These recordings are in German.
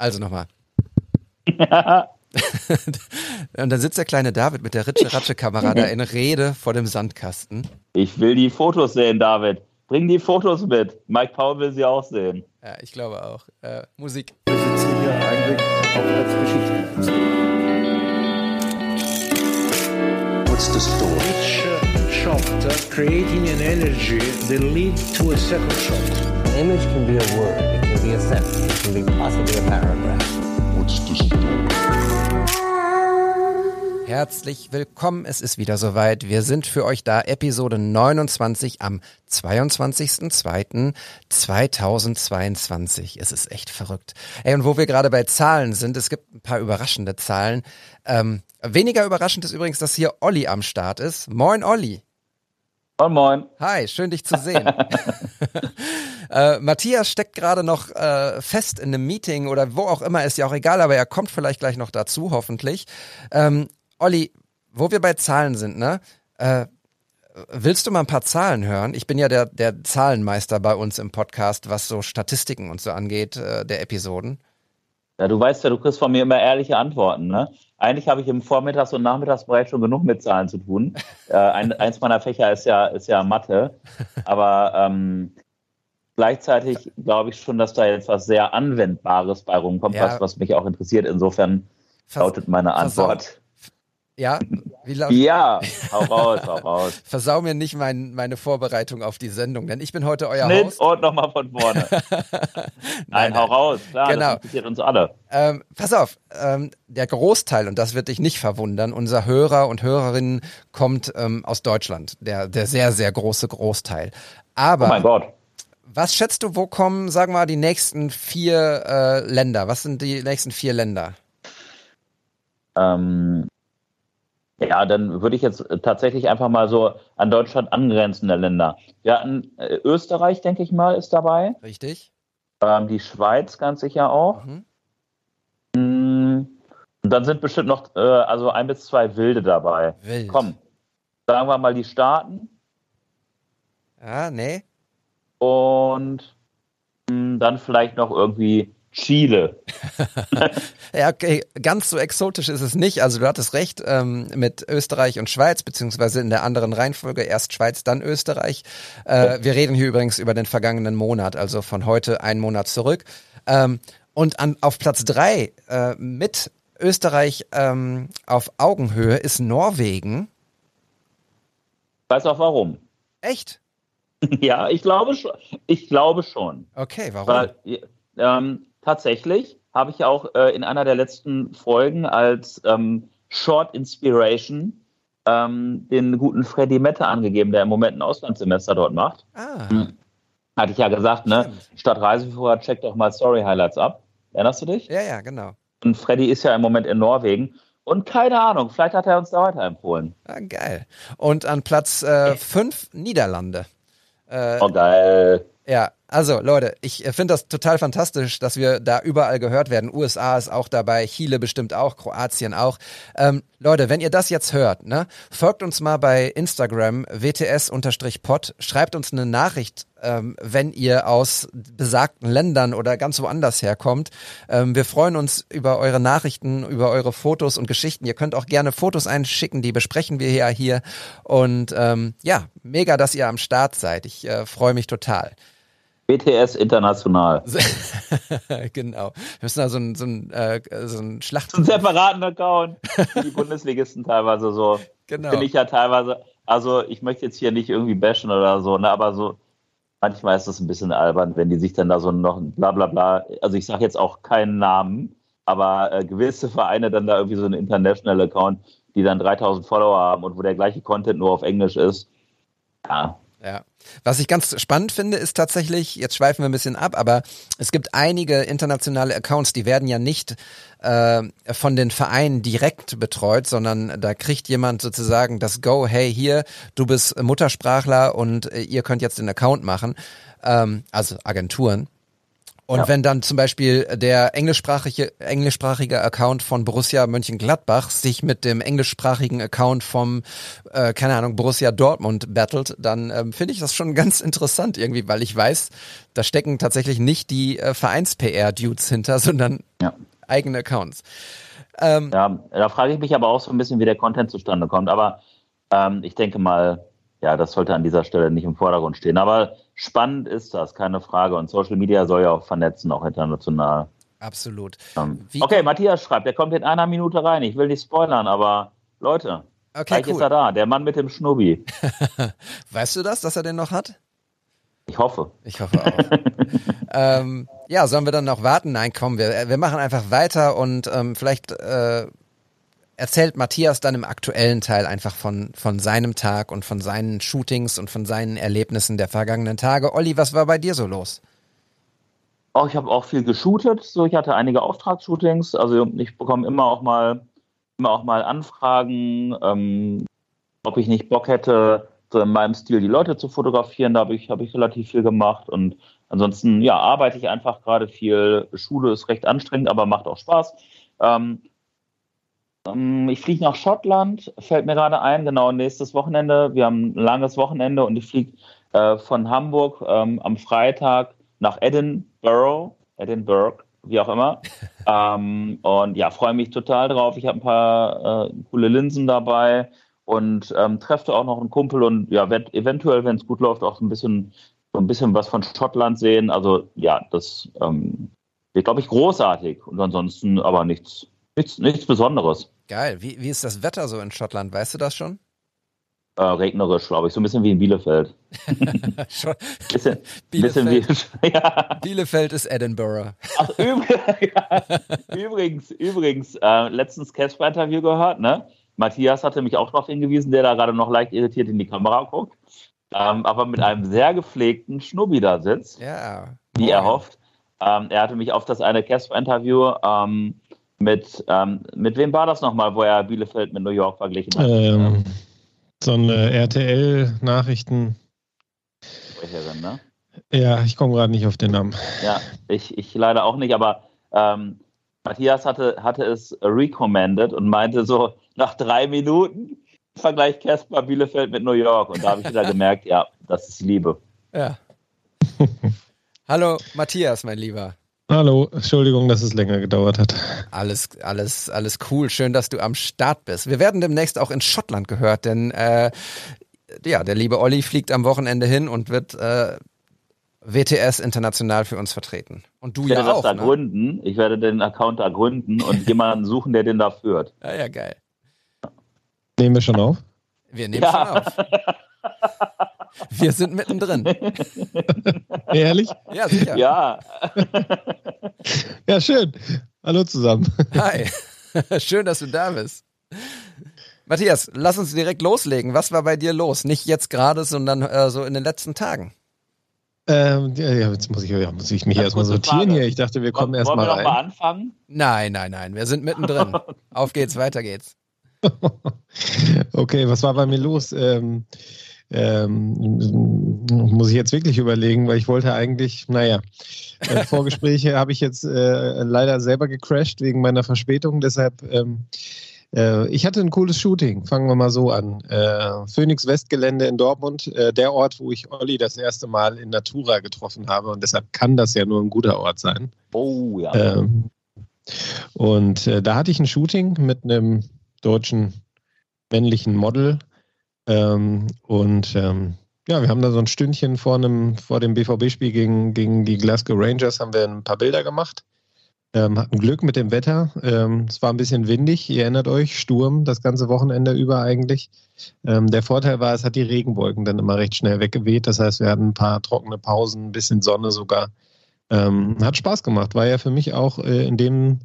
Also nochmal. und dann sitzt der kleine David mit der Ritsche-Ratsche-Kamera da in Rede vor dem Sandkasten. Ich will die Fotos sehen, David. Bring die Fotos mit. Mike Paul will sie auch sehen. Ja, ich glaube auch. Äh, Musik. Wir sitzen hier eigentlich auf als Geschichte. What's the story? Each shot uh, creating an energy that lead to a second shot. An image can be a word, be a sentence, it can be possibly a paragraph. What's the story? Herzlich willkommen, es ist wieder soweit. Wir sind für euch da, Episode 29 am 22.02.2022. Es ist echt verrückt. Ey, und wo wir gerade bei Zahlen sind, es gibt ein paar überraschende Zahlen. Ähm, weniger überraschend ist übrigens, dass hier Olli am Start ist. Moin, Olli. Moin, moin. Hi, schön dich zu sehen. äh, Matthias steckt gerade noch äh, fest in einem Meeting oder wo auch immer, ist ja auch egal, aber er kommt vielleicht gleich noch dazu, hoffentlich. Ähm, Olli, wo wir bei Zahlen sind, ne? Äh, willst du mal ein paar Zahlen hören? Ich bin ja der, der Zahlenmeister bei uns im Podcast, was so Statistiken und so angeht, äh, der Episoden. Ja, du weißt ja, du kriegst von mir immer ehrliche Antworten, ne? Eigentlich habe ich im Vormittags- und Nachmittagsbereich schon genug mit Zahlen zu tun. äh, ein, eins meiner Fächer ist ja, ist ja Mathe. Aber ähm, gleichzeitig glaube ich schon, dass da jetzt was sehr Anwendbares bei rumkommt, Ja. was, was mich auch interessiert. Insofern lautet meine Antwort. Ja, wie laut? Ja, hau raus, hau raus. Versau mir nicht mein, meine Vorbereitung auf die Sendung, denn ich bin heute euer Schnitt Host. und nochmal von vorne. Nein, hau raus. Klar, Genau. das interessiert uns alle. Ähm, pass auf, ähm, der Großteil, und das wird dich nicht verwundern, unser Hörer und Hörerinnen kommt ähm, aus Deutschland. Der, der sehr, sehr große Großteil. Aber Oh mein Gott. was schätzt du, wo kommen, sagen wir mal, die nächsten vier äh, Länder? Was sind die nächsten vier Länder? Ähm, ja, dann würde ich jetzt äh, tatsächlich einfach mal so an Deutschland angrenzende Länder. Wir hatten äh, Österreich, denke ich mal, ist dabei. Richtig? Ähm, die Schweiz ganz sicher auch. Mhm. Mm, Und dann sind bestimmt noch äh, also ein bis zwei Wilde dabei. Wild. Komm, sagen wir mal die Staaten Ah, nee. und mm, dann vielleicht noch irgendwie Chile. Ja, okay, ganz so exotisch ist es nicht. Also du hattest recht ähm, mit Österreich und Schweiz, beziehungsweise in der anderen Reihenfolge erst Schweiz, dann Österreich. Äh, wir reden hier übrigens über den vergangenen Monat, also von heute einen Monat zurück. Ähm, und an, auf Platz drei äh, mit Österreich ähm, auf Augenhöhe ist Norwegen. Weiß auch warum. Echt? ja, ich glaube schon. Ich glaube schon. Okay, warum? Weil, ähm, tatsächlich habe ich auch äh, in einer der letzten Folgen als ähm, Short Inspiration ähm, den guten Freddy Mette angegeben, der im Moment ein Auslandssemester dort macht. ah, Hatte ich ja gesagt, ne? Stimmt. Statt Reiseführer check doch mal Story Highlights ab. Erinnerst du dich? ja, ja, genau. Und Freddy ist ja im Moment in Norwegen. Und keine Ahnung, vielleicht hat er uns da weiterempfohlen. Ah, geil. Und an Platz äh, fünf Niederlande. Äh, Oh, geil. Ja, also Leute, ich äh, finde das total fantastisch, dass wir da überall gehört werden. USA ist auch dabei, Chile bestimmt auch, Kroatien auch. Ähm, Leute, wenn ihr das jetzt hört, ne, folgt uns mal bei Instagram wts-pod, schreibt uns eine Nachricht, ähm, wenn ihr aus besagten Ländern oder ganz woanders herkommt. Ähm, wir freuen uns über eure Nachrichten, über eure Fotos und Geschichten. Ihr könnt auch gerne Fotos einschicken, die besprechen wir ja hier. Und ähm, ja, mega, dass ihr am Start seid. Ich äh, freue mich total. BTS International. genau. Wir müssen da so ein, so ein, äh, so ein Schlacht. einen separaten Account. Die Bundesligisten teilweise so. Genau. Finde ich ja teilweise, also ich möchte jetzt hier nicht irgendwie bashen oder so, ne, aber so, manchmal ist das ein bisschen albern, wenn die sich dann da so noch ein bla bla bla, also ich sage jetzt auch keinen Namen, aber äh, gewisse Vereine dann da irgendwie so einen International Account, die dann 3000 Follower haben und wo der gleiche Content nur auf Englisch ist. Ja, Ja. Was ich ganz spannend finde, ist tatsächlich, jetzt schweifen wir ein bisschen ab, aber es gibt einige internationale Accounts, die werden ja nicht äh, von den Vereinen direkt betreut, sondern da kriegt jemand sozusagen das Go, hey hier, du bist Muttersprachler und äh, ihr könnt jetzt den Account machen, ähm, also Agenturen. Und Ja. wenn dann zum Beispiel der englischsprachige, englischsprachige Account von Borussia Mönchengladbach sich mit dem englischsprachigen Account vom, äh, keine Ahnung, Borussia Dortmund battelt, dann ähm, finde ich das schon ganz interessant irgendwie, weil ich weiß, da stecken tatsächlich nicht die äh, Vereins-PR-Dudes hinter, sondern Ja. eigene Accounts. Ähm, Ja, da frage ich mich aber auch so ein bisschen, wie der Content zustande kommt. Aber ähm, ich denke mal, ja, das sollte an dieser Stelle nicht im Vordergrund stehen. Aber spannend ist das, keine Frage. Und Social Media soll ja auch vernetzen, auch international. absolut. Ähm, Wie- okay, Matthias schreibt, der kommt in einer Minute rein. Ich will nicht spoilern, aber Leute, Okay, gleich ist cool. er da. Der Mann mit dem Schnubbi. Weißt du das, dass er den noch hat? Ich hoffe. Ich hoffe auch. ähm, ja, sollen wir dann noch warten? Nein, komm, wir, wir machen einfach weiter und ähm, vielleicht äh, erzählt Matthias dann im aktuellen Teil einfach von, von seinem Tag und von seinen Shootings und von seinen Erlebnissen der vergangenen Tage. Olli, was war bei dir so los? Oh, ich habe auch viel geshootet. So, ich hatte einige Auftragsshootings. Also ich bekomme immer auch mal, immer auch mal Anfragen, ähm, ob ich nicht Bock hätte, so in meinem Stil die Leute zu fotografieren. Da habe ich, habe ich relativ viel gemacht. Und ansonsten, ja, arbeite ich einfach gerade viel. Schule ist recht anstrengend, aber macht auch Spaß. Ähm, ich fliege nach Schottland, fällt mir gerade ein, genau nächstes Wochenende. Wir haben ein langes Wochenende und ich fliege äh, von Hamburg ähm, am Freitag nach Edinburgh, Edinburgh, wie auch immer. ähm, und ja, freue mich total drauf. Ich habe ein paar äh, coole Linsen dabei und ähm, treffe auch noch einen Kumpel und ja, werd eventuell, wenn es gut läuft, auch so ein bisschen so ein bisschen was von Schottland sehen. Also ja, das ähm, wird, glaube ich, großartig. Und ansonsten aber nichts, nichts, nichts Besonderes. Geil. Wie, wie ist das Wetter so in Schottland? Weißt du das schon? Äh, regnerisch, glaube ich, so ein bisschen wie in Bielefeld. Bisschen, bisschen wie, ja. Bielefeld ist Edinburgh. Ach, üb- ja. übrigens, übrigens, äh, letztens Casper-Interview gehört, ne? Matthias hatte mich auch darauf hingewiesen, der da gerade noch leicht irritiert in die Kamera guckt, ähm, aber mit einem sehr gepflegten Schnubbi da sitzt, Ja. wie er hofft. Ähm, er hatte mich auf das eine Casper-Interview ähm, mit, ähm, mit wem war das nochmal, wo er Bielefeld mit New York verglichen hat? Ähm, so eine RTL-Nachrichten. Sprecherin, ne? Ja, ich komme gerade nicht auf den Namen. Ja, ich, ich leider auch nicht, aber ähm, Matthias hatte, hatte es recommended und meinte so, nach drei Minuten Vergleich Casper Bielefeld mit New York. Und da habe ich wieder gemerkt, ja, das ist Liebe. Ja. Hallo Matthias, mein Lieber. Hallo, Entschuldigung, dass es länger gedauert hat. Alles, alles, alles cool. Schön, dass du am Start bist. Wir werden demnächst auch in Schottland gehört, denn äh, ja, der liebe Olli fliegt am Wochenende hin und wird äh, WTS international für uns vertreten. Und du Ich werde ja das auch. da Ne? gründen. Ich werde den Account da gründen und jemanden suchen, der den da führt. Ja, ja, geil. Nehmen wir schon auf? Wir nehmen Ja. schon auf. Wir sind mittendrin. Ehrlich? Ja, sicher. Ja, Ja, schön. Hallo zusammen. Hi. Schön, dass du da bist. Matthias, lass uns direkt loslegen. Was war bei dir los? Nicht jetzt gerade, sondern äh, so in den letzten Tagen. Ähm, ja, jetzt muss ich, ja, muss ich mich erstmal sortieren Frage. hier. Ich dachte, wir kommen erstmal wollen wir doch rein. mal anfangen? Nein, nein, nein. Wir sind mittendrin. Auf geht's, weiter geht's. okay, was war bei mir los? Ähm, ähm, muss ich jetzt wirklich überlegen, weil ich wollte eigentlich, naja, äh, Vorgespräche habe ich jetzt äh, leider selber gecrashed wegen meiner Verspätung. Deshalb, ähm, äh, ich hatte ein cooles Shooting. Fangen wir mal so an. Äh, Phoenix Westgelände in Dortmund, äh, der Ort, wo ich Olli das erste Mal in Natura getroffen habe. Und deshalb kann das ja nur ein guter Ort sein. Oh ja. Ähm, und äh, da hatte ich ein Shooting mit einem deutschen männlichen Model. Ähm, und ähm, ja, wir haben da so ein Stündchen vor, einem, vor dem BVB-Spiel gegen, gegen die Glasgow Rangers haben wir ein paar Bilder gemacht. Ähm, hatten Glück mit dem Wetter. Ähm, es war ein bisschen windig, ihr erinnert euch, Sturm das ganze Wochenende über eigentlich. Ähm, der Vorteil war, es hat die Regenwolken dann immer recht schnell weggeweht. Das heißt, wir hatten ein paar trockene Pausen, ein bisschen Sonne sogar. Ähm, hat Spaß gemacht. War ja für mich auch äh, in dem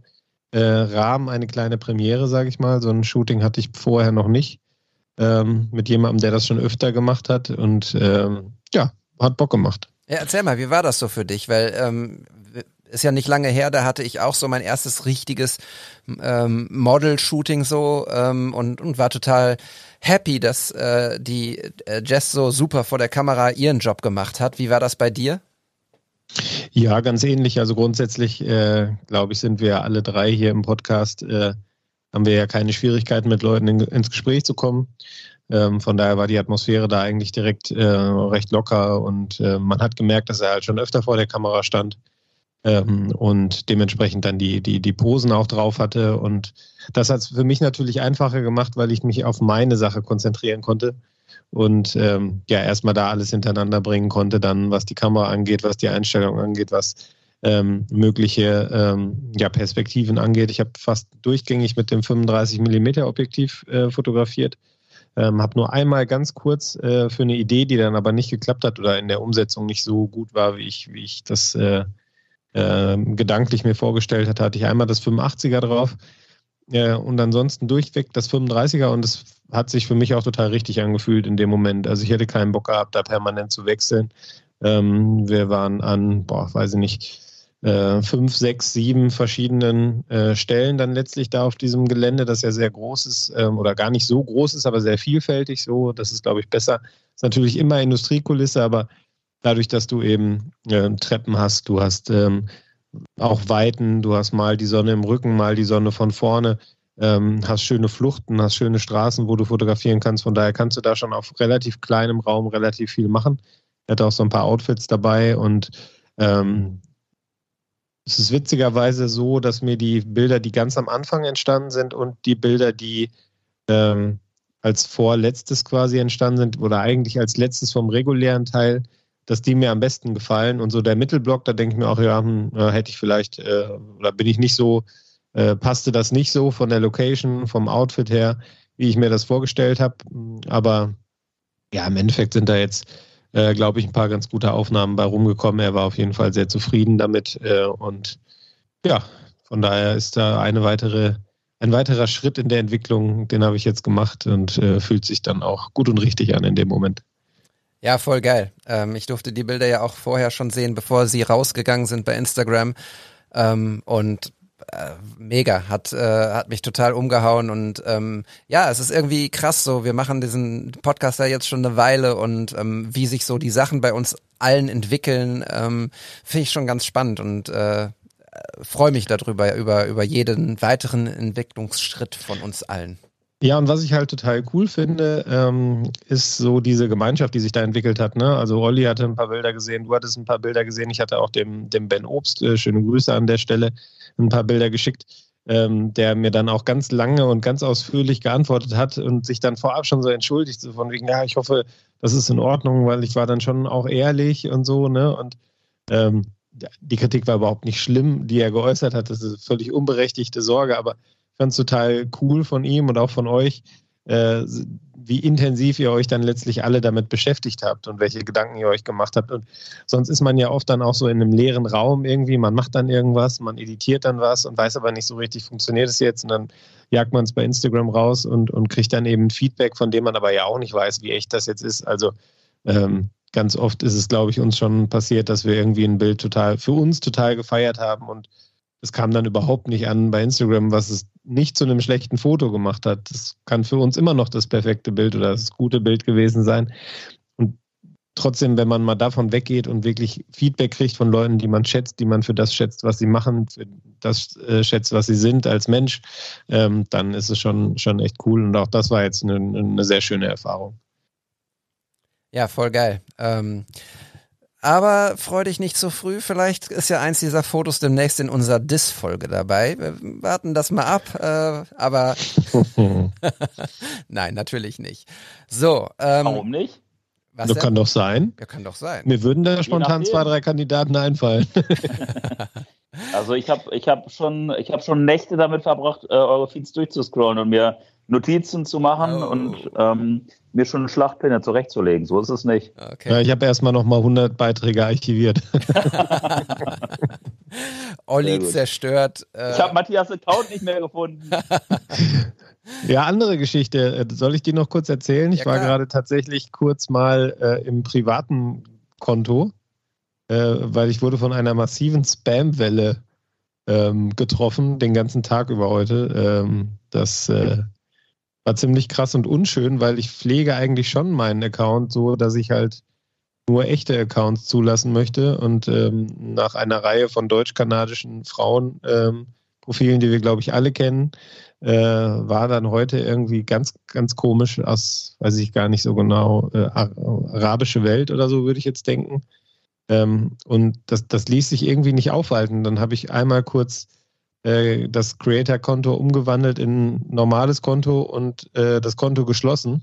äh, Rahmen eine kleine Premiere, sage ich mal. So ein Shooting hatte ich vorher noch nicht. Ähm, mit jemandem, der das schon öfter gemacht hat. Und ähm, ja, hat Bock gemacht. Ja, erzähl mal, wie war das so für dich? Weil ähm, ist ja nicht lange her, da hatte ich auch so mein erstes richtiges ähm, Model-Shooting so ähm, und, und war total happy, dass äh, die äh, Jess so super vor der Kamera ihren Job gemacht hat. Wie war das bei dir? Ja, ganz ähnlich. Also grundsätzlich, äh, glaube ich, sind wir alle drei hier im Podcast, äh, haben wir ja keine Schwierigkeiten mit Leuten in, ins Gespräch zu kommen. Ähm, von daher war die Atmosphäre da eigentlich direkt äh, recht locker und äh, man hat gemerkt, dass er halt schon öfter vor der Kamera stand. ähm, und dementsprechend dann die, die, die Posen auch drauf hatte. Und das hat es für mich natürlich einfacher gemacht, weil ich mich auf meine Sache konzentrieren konnte und ähm, ja, erstmal da alles hintereinander bringen konnte, dann was die Kamera angeht, was die Einstellung angeht, was ähm, mögliche ähm, ja, Perspektiven angeht. Ich habe fast durchgängig mit dem 35 mm Objektiv äh, fotografiert. Ähm, habe nur einmal ganz kurz äh, für eine Idee, die dann aber nicht geklappt hat oder in der Umsetzung nicht so gut war, wie ich, wie ich das äh, äh, gedanklich mir vorgestellt hatte, hatte ich einmal das 85er drauf äh, und ansonsten durchweg das 35er und das hat sich für mich auch total richtig angefühlt in dem Moment. Also ich hätte keinen Bock gehabt, da permanent zu wechseln. Ähm, wir waren an, boah, weiß ich nicht, äh, fünf, sechs, sieben verschiedenen äh, Stellen dann letztlich da auf diesem Gelände, das ja sehr groß ist ähm, oder gar nicht so groß ist, aber sehr vielfältig so. Das ist, glaube ich, besser. Ist natürlich immer Industriekulisse, aber dadurch, dass du eben äh, Treppen hast, du hast ähm, auch Weiten, du hast mal die Sonne im Rücken, mal die Sonne von vorne, ähm, hast schöne Fluchten, hast schöne Straßen, wo du fotografieren kannst. Von daher kannst du da schon auf relativ kleinem Raum relativ viel machen. Er hat auch so ein paar Outfits dabei und ähm, es ist witzigerweise so, dass mir die Bilder, die ganz am Anfang entstanden sind und die Bilder, die ähm, als vorletztes quasi entstanden sind oder eigentlich als letztes vom regulären Teil, dass die mir am besten gefallen. Und so der Mittelblock, da denke ich mir auch, ja, hm, hätte ich vielleicht, äh, oder bin ich nicht so, äh, passte das nicht so von der Location, vom Outfit her, wie ich mir das vorgestellt habe. Aber ja, im Endeffekt sind da jetzt äh, glaube ich, ein paar ganz gute Aufnahmen bei rumgekommen. Er war auf jeden Fall sehr zufrieden damit. Äh, und ja, von daher ist da eine weitere, ein weiterer Schritt in der Entwicklung, den habe ich jetzt gemacht und äh, fühlt sich dann auch gut und richtig an in dem Moment. Ja, voll geil. Ähm, ich durfte die Bilder ja auch vorher schon sehen, bevor sie rausgegangen sind bei Instagram. Ähm, und mega, hat, äh, hat mich total umgehauen und ähm, ja, es ist irgendwie krass so, wir machen diesen Podcast ja jetzt schon eine Weile und ähm, wie sich so die Sachen bei uns allen entwickeln, ähm, finde ich schon ganz spannend und äh, freue mich darüber, über, über jeden weiteren Entwicklungsschritt von uns allen. Ja, und was ich halt total cool finde, ähm, ist so diese Gemeinschaft, die sich da entwickelt hat. Ne? Also Olli hatte ein paar Bilder gesehen, du hattest ein paar Bilder gesehen, ich hatte auch dem, dem Ben Obst, äh, schöne Grüße an der Stelle, ein paar Bilder geschickt, ähm, der mir dann auch ganz lange und ganz ausführlich geantwortet hat und sich dann vorab schon so entschuldigt, so von wegen, ja, ich hoffe, das ist in Ordnung, weil ich war dann schon auch ehrlich und so, ne? Und ähm, die Kritik war überhaupt nicht schlimm, die er geäußert hat. Das ist völlig unberechtigte Sorge, aber ich fand es total cool von ihm und auch von euch, äh, wie intensiv ihr euch dann letztlich alle damit beschäftigt habt und welche Gedanken ihr euch gemacht habt. Und sonst ist man ja oft dann auch so in einem leeren Raum irgendwie, man macht dann irgendwas, man editiert dann was und weiß aber nicht so richtig, funktioniert es jetzt und dann jagt man es bei Instagram raus und, und kriegt dann eben Feedback, von dem man aber ja auch nicht weiß, wie echt das jetzt ist. Also ähm, ganz oft ist es, glaube ich, uns schon passiert, dass wir irgendwie ein Bild total für uns total gefeiert haben und es kam dann überhaupt nicht an bei Instagram, was es nicht zu einem schlechten Foto gemacht hat. Das kann für uns immer noch das perfekte Bild oder das gute Bild gewesen sein. Und trotzdem, wenn man mal davon weggeht und wirklich Feedback kriegt von Leuten, die man schätzt, die man für das schätzt, was sie machen, für das äh, schätzt, was sie sind als Mensch, ähm, dann ist es schon, schon echt cool. Und auch das war jetzt eine, eine sehr schöne Erfahrung. Ja, voll geil. Ähm, aber freu dich nicht zu früh. Vielleicht ist ja eins dieser Fotos demnächst in unserer Dis-Folge dabei. Wir warten das mal ab. Äh, aber nein, natürlich nicht. So. Ähm, Warum nicht? Was das denn? kann doch sein. Ja, kann doch sein. Mir würden da spontan zwei, drei Kandidaten einfallen. also ich habe ich hab schon, hab schon Nächte damit verbracht, äh, eure Feeds durchzuscrollen und mir Notizen zu machen oh. und ähm, mir schon Schlachtpläne zurechtzulegen. So ist es nicht. Okay. Ja, ich habe erstmal nochmal 100 Beiträge archiviert. Olli zerstört. Äh, ich habe Matthias Account nicht mehr gefunden. ja, andere Geschichte. Äh, soll ich die noch kurz erzählen? Ich ja, war gerade tatsächlich kurz mal äh, im privaten Konto, äh, weil ich wurde von einer massiven Spam-Welle ähm, getroffen, den ganzen Tag über heute. Ähm, das äh, war ziemlich krass und unschön, weil ich pflege eigentlich schon meinen Account so, dass ich halt nur echte Accounts zulassen möchte und ähm, nach einer Reihe von deutsch-kanadischen Frauenprofilen, ähm, die wir glaube ich alle kennen, äh, war dann heute irgendwie ganz, ganz komisch aus, weiß ich gar nicht so genau, äh, arabische Welt oder so würde ich jetzt denken. Ähm, und das, das ließ sich irgendwie nicht aufhalten. Dann habe ich einmal kurz äh, das Creator-Konto umgewandelt in normales Konto und äh, das Konto geschlossen.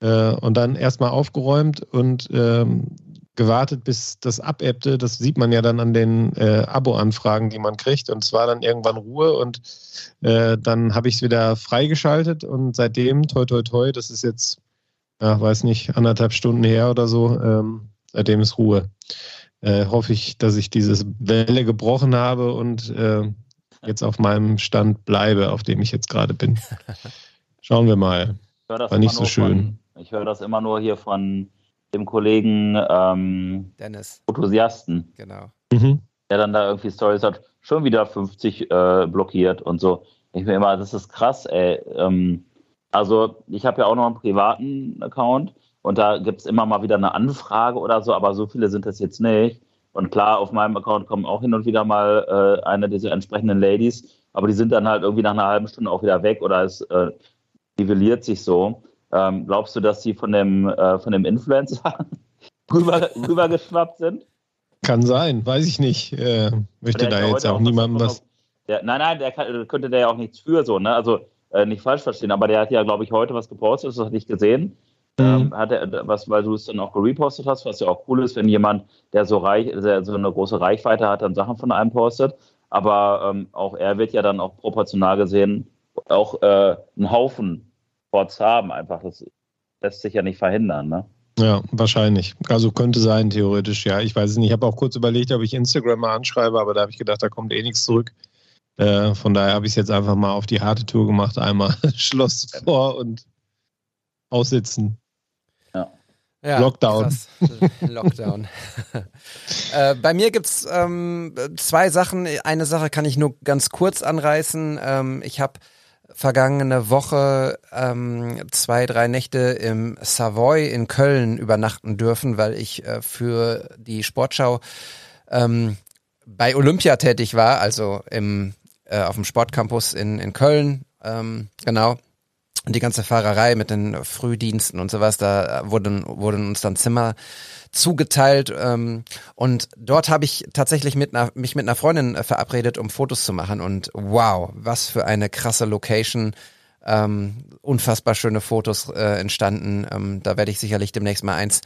Äh, und dann erstmal aufgeräumt und ähm, gewartet, bis das abebbte. Das sieht man ja dann an den äh, Abo-Anfragen, die man kriegt. Und es war dann irgendwann Ruhe und äh, dann habe ich es wieder freigeschaltet und seitdem, toi, toi, toi, das ist jetzt, ja, weiß nicht, anderthalb Stunden her oder so, ähm, seitdem ist Ruhe. Äh, hoffe ich, dass ich diese Welle gebrochen habe und äh, jetzt auf meinem Stand bleibe, auf dem ich jetzt gerade bin. Schauen wir mal. War nicht so schön. Von, ich höre das immer nur hier von dem Kollegen ähm, Dennis. Enthusiasten. Genau. Mhm. Der dann da irgendwie Stories hat, schon wieder 50 äh, blockiert und so. Ich mir immer, das ist krass, ey. Ähm, also ich habe ja auch noch einen privaten Account und da gibt es immer mal wieder eine Anfrage oder so, aber so viele sind das jetzt nicht. Und klar, auf meinem Account kommen auch hin und wieder mal äh, eine dieser entsprechenden Ladies, aber die sind dann halt irgendwie nach einer halben Stunde auch wieder weg oder es äh, nivelliert sich so. Ähm, glaubst du, dass sie von dem, äh, von dem Influencer rüber, rübergeschwappt sind? Kann sein, weiß ich nicht. Äh, möchte da jetzt auch niemandem was. Der, nein, nein, der kann, könnte der ja auch nichts für so, ne? Also äh, nicht falsch verstehen, aber der hat ja, glaube ich, heute was gepostet, das hatte ich gesehen. Mhm. Ähm, hat er, was, weil du es dann auch gerepostet hast, was ja auch cool ist, wenn jemand, der so reich, der so eine große Reichweite hat, dann Sachen von einem postet. Aber ähm, auch er wird ja dann auch proportional gesehen auch äh, einen Haufen Bots haben. Einfach, das lässt sich ja nicht verhindern. Ne? Ja, wahrscheinlich. Also könnte sein, theoretisch, ja. Ich weiß es nicht. Ich habe auch kurz überlegt, ob ich Instagram mal anschreibe, aber da habe ich gedacht, da kommt eh nichts zurück. Äh, von daher habe ich es jetzt einfach mal auf die harte Tour gemacht. Einmal Schloss vor und aussitzen. Ja. Lockdown. Lockdown. äh, bei mir gibt es ähm, zwei Sachen. Eine Sache kann ich nur ganz kurz anreißen. Ähm, ich habe vergangene Woche ähm, zwei, drei Nächte im Savoy in Köln übernachten dürfen, weil ich äh, für die Sportschau ähm, bei Olympia tätig war, also im, äh, auf dem Sportcampus in, in Köln. Ähm, genau. Und die ganze Fahrerei mit den Frühdiensten und sowas, da wurden, wurden uns dann Zimmer zugeteilt ähm, und dort habe ich tatsächlich mit einer, mich mit einer Freundin äh, verabredet, um Fotos zu machen und wow, was für eine krasse Location. Ähm, unfassbar schöne Fotos äh, entstanden. Ähm, da werde ich sicherlich demnächst mal eins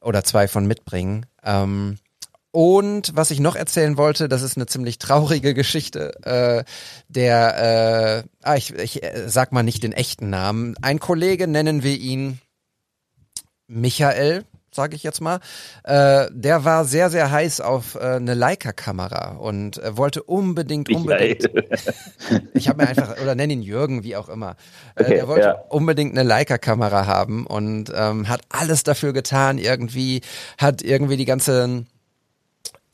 oder zwei von mitbringen. Ähm, und was ich noch erzählen wollte, das ist eine ziemlich traurige Geschichte. Äh, der, äh, ah, ich, ich äh, sag mal nicht den echten Namen. Ein Kollege, nennen wir ihn Michael, sage ich jetzt mal, äh, der war sehr, sehr heiß auf äh, eine Leica-Kamera und äh, wollte unbedingt, unbedingt. ich habe mir einfach, oder nenn ihn Jürgen, wie auch immer. Äh, okay, der wollte ja. unbedingt eine Leica-Kamera haben und ähm, hat alles dafür getan, irgendwie, hat irgendwie die ganzen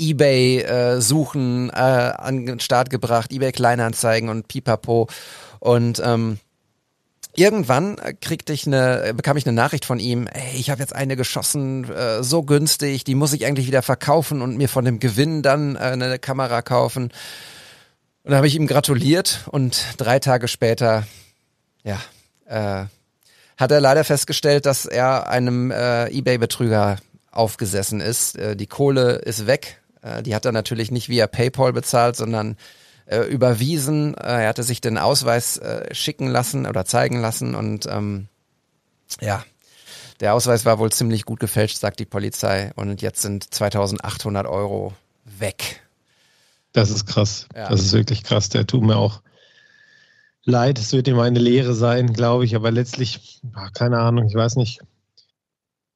Ebay-Suchen äh, an den Start gebracht, Ebay-Kleinanzeigen und Pipapo. Und ähm, Irgendwann kriegte ich eine, bekam ich eine Nachricht von ihm, ey, ich habe jetzt eine geschossen, äh, so günstig, die muss ich eigentlich wieder verkaufen und mir von dem Gewinn dann äh, eine Kamera kaufen. Und dann habe ich ihm gratuliert und drei Tage später, ja, äh, hat er leider festgestellt, dass er einem äh, Ebay-Betrüger aufgesessen ist. Äh, die Kohle ist weg. Äh, die hat er natürlich nicht via PayPal bezahlt, sondern äh, überwiesen. Äh, er hatte sich den Ausweis äh, schicken lassen oder zeigen lassen und ähm, ja, der Ausweis war wohl ziemlich gut gefälscht, sagt die Polizei. Und jetzt sind 2800 Euro weg. Das ist krass. Ja. Das ist wirklich krass. Der tut mir auch leid. Es wird ihm eine Lehre sein, glaube ich. Aber letztlich, keine Ahnung, ich weiß nicht.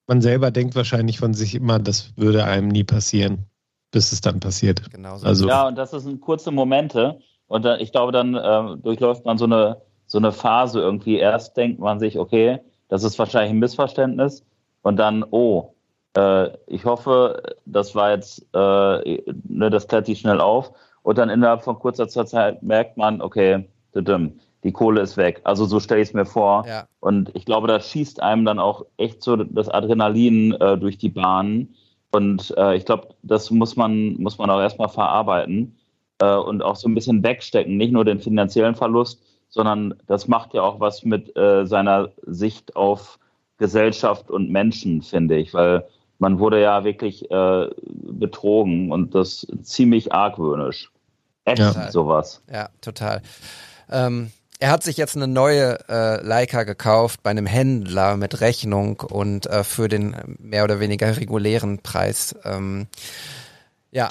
Man selber denkt wahrscheinlich von sich immer, das würde einem nie passieren bis es dann passiert. Genau so. Also, ja, und das sind kurze Momente. Und dann, ich glaube, dann äh, durchläuft man so eine, so eine Phase irgendwie. Erst denkt man sich, okay, das ist wahrscheinlich ein Missverständnis. Und dann, oh, äh, ich hoffe, das war jetzt, äh, ne, das klärt sich schnell auf. Und dann innerhalb von kurzer Zeit merkt man, okay, die Kohle ist weg. Also so stelle ich es mir vor. Ja. Und ich glaube, da schießt einem dann auch echt so das Adrenalin äh, durch die Bahn. Und äh, ich glaube, das muss man, muss man auch erstmal verarbeiten äh, und auch so ein bisschen wegstecken. Nicht nur den finanziellen Verlust, sondern das macht ja auch was mit äh, seiner Sicht auf Gesellschaft und Menschen, finde ich. Weil man wurde ja wirklich äh, betrogen und das ziemlich argwöhnisch. Echt Ja. sowas. Ja, total. Ähm, er hat sich jetzt eine neue äh, Leica gekauft bei einem Händler mit Rechnung und äh, für den mehr oder weniger regulären Preis. Ähm, ja,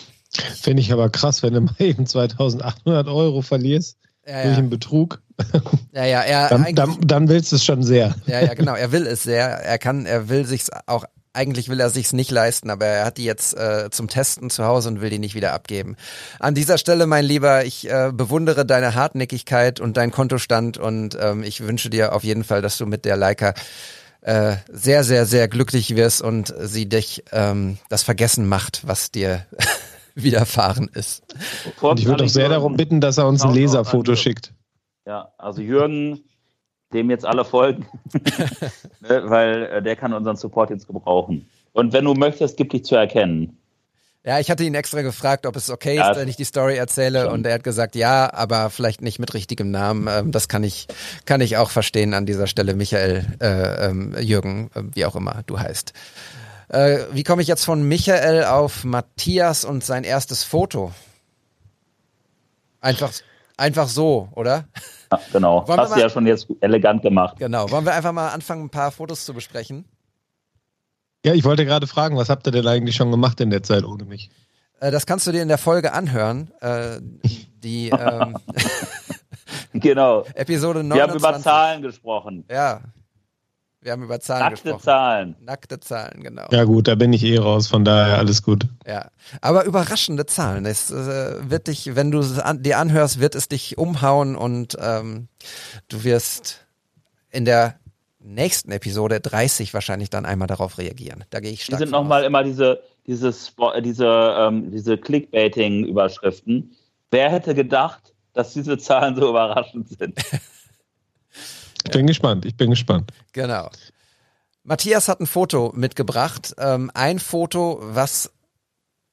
Finde ich aber krass, wenn du mal eben 2800 Euro verlierst ja, durch ja, einen Betrug. ja, ja, er Dann, dann, dann willst du es schon sehr. ja, ja, genau. Er will es sehr. Er kann, er will sich's auch. Eigentlich will er sich's nicht leisten, aber er hat die jetzt äh, zum Testen zu Hause und will die nicht wieder abgeben. An dieser Stelle, mein Lieber, ich äh, bewundere deine Hartnäckigkeit und deinen Kontostand und ähm, ich wünsche dir auf jeden Fall, dass du mit der Leica äh, sehr, sehr, sehr glücklich wirst und sie dich ähm, das Vergessen macht, was dir widerfahren ist. Und ich würde auch sehr darum bitten, dass er uns ein Leserfoto schickt. Ja, also Jürgen, dem jetzt alle folgen, ne, weil äh, der kann unseren Support jetzt gebrauchen. Und wenn du möchtest, gib dich zu erkennen. Ja, ich hatte ihn extra gefragt, ob es okay Ja, ist, wenn ich die Story erzähle schon. und er hat gesagt, ja, aber vielleicht nicht mit richtigem Namen. Ähm, das kann ich, kann ich auch verstehen an dieser Stelle, Michael, äh, ähm, Jürgen, äh, wie auch immer du heißt. Äh, wie komme ich jetzt von Michael auf Matthias und sein erstes Foto? Einfach, einfach so, oder? Ja, genau. Wollen Hast du ja schon jetzt elegant gemacht. Genau. Wollen wir einfach mal anfangen, ein paar Fotos zu besprechen? Ja, ich wollte gerade fragen, was habt ihr denn eigentlich schon gemacht in der Zeit ohne mich? Äh, das kannst du dir in der Folge anhören. Äh, die ähm, Genau. Episode Wir haben 29. über Zahlen gesprochen. Ja. Wir haben über Zahlen Nackte gesprochen. Zahlen. Nackte Zahlen, genau. Ja gut, da bin ich eh raus, von daher alles gut. Ja. Aber überraschende Zahlen. Es äh, wird dich, wenn du es an, dir anhörst, wird es dich umhauen und ähm, du wirst in der nächsten Episode 30 wahrscheinlich dann einmal darauf reagieren. Da gehe ich Die stark sind von nochmal immer diese, diese, Spo- äh, diese, ähm, diese Clickbaiting-Überschriften. Wer hätte gedacht, dass diese Zahlen so überraschend sind? Ich bin gespannt, ich bin gespannt. Genau. Matthias hat ein Foto mitgebracht. Ähm, ein Foto, was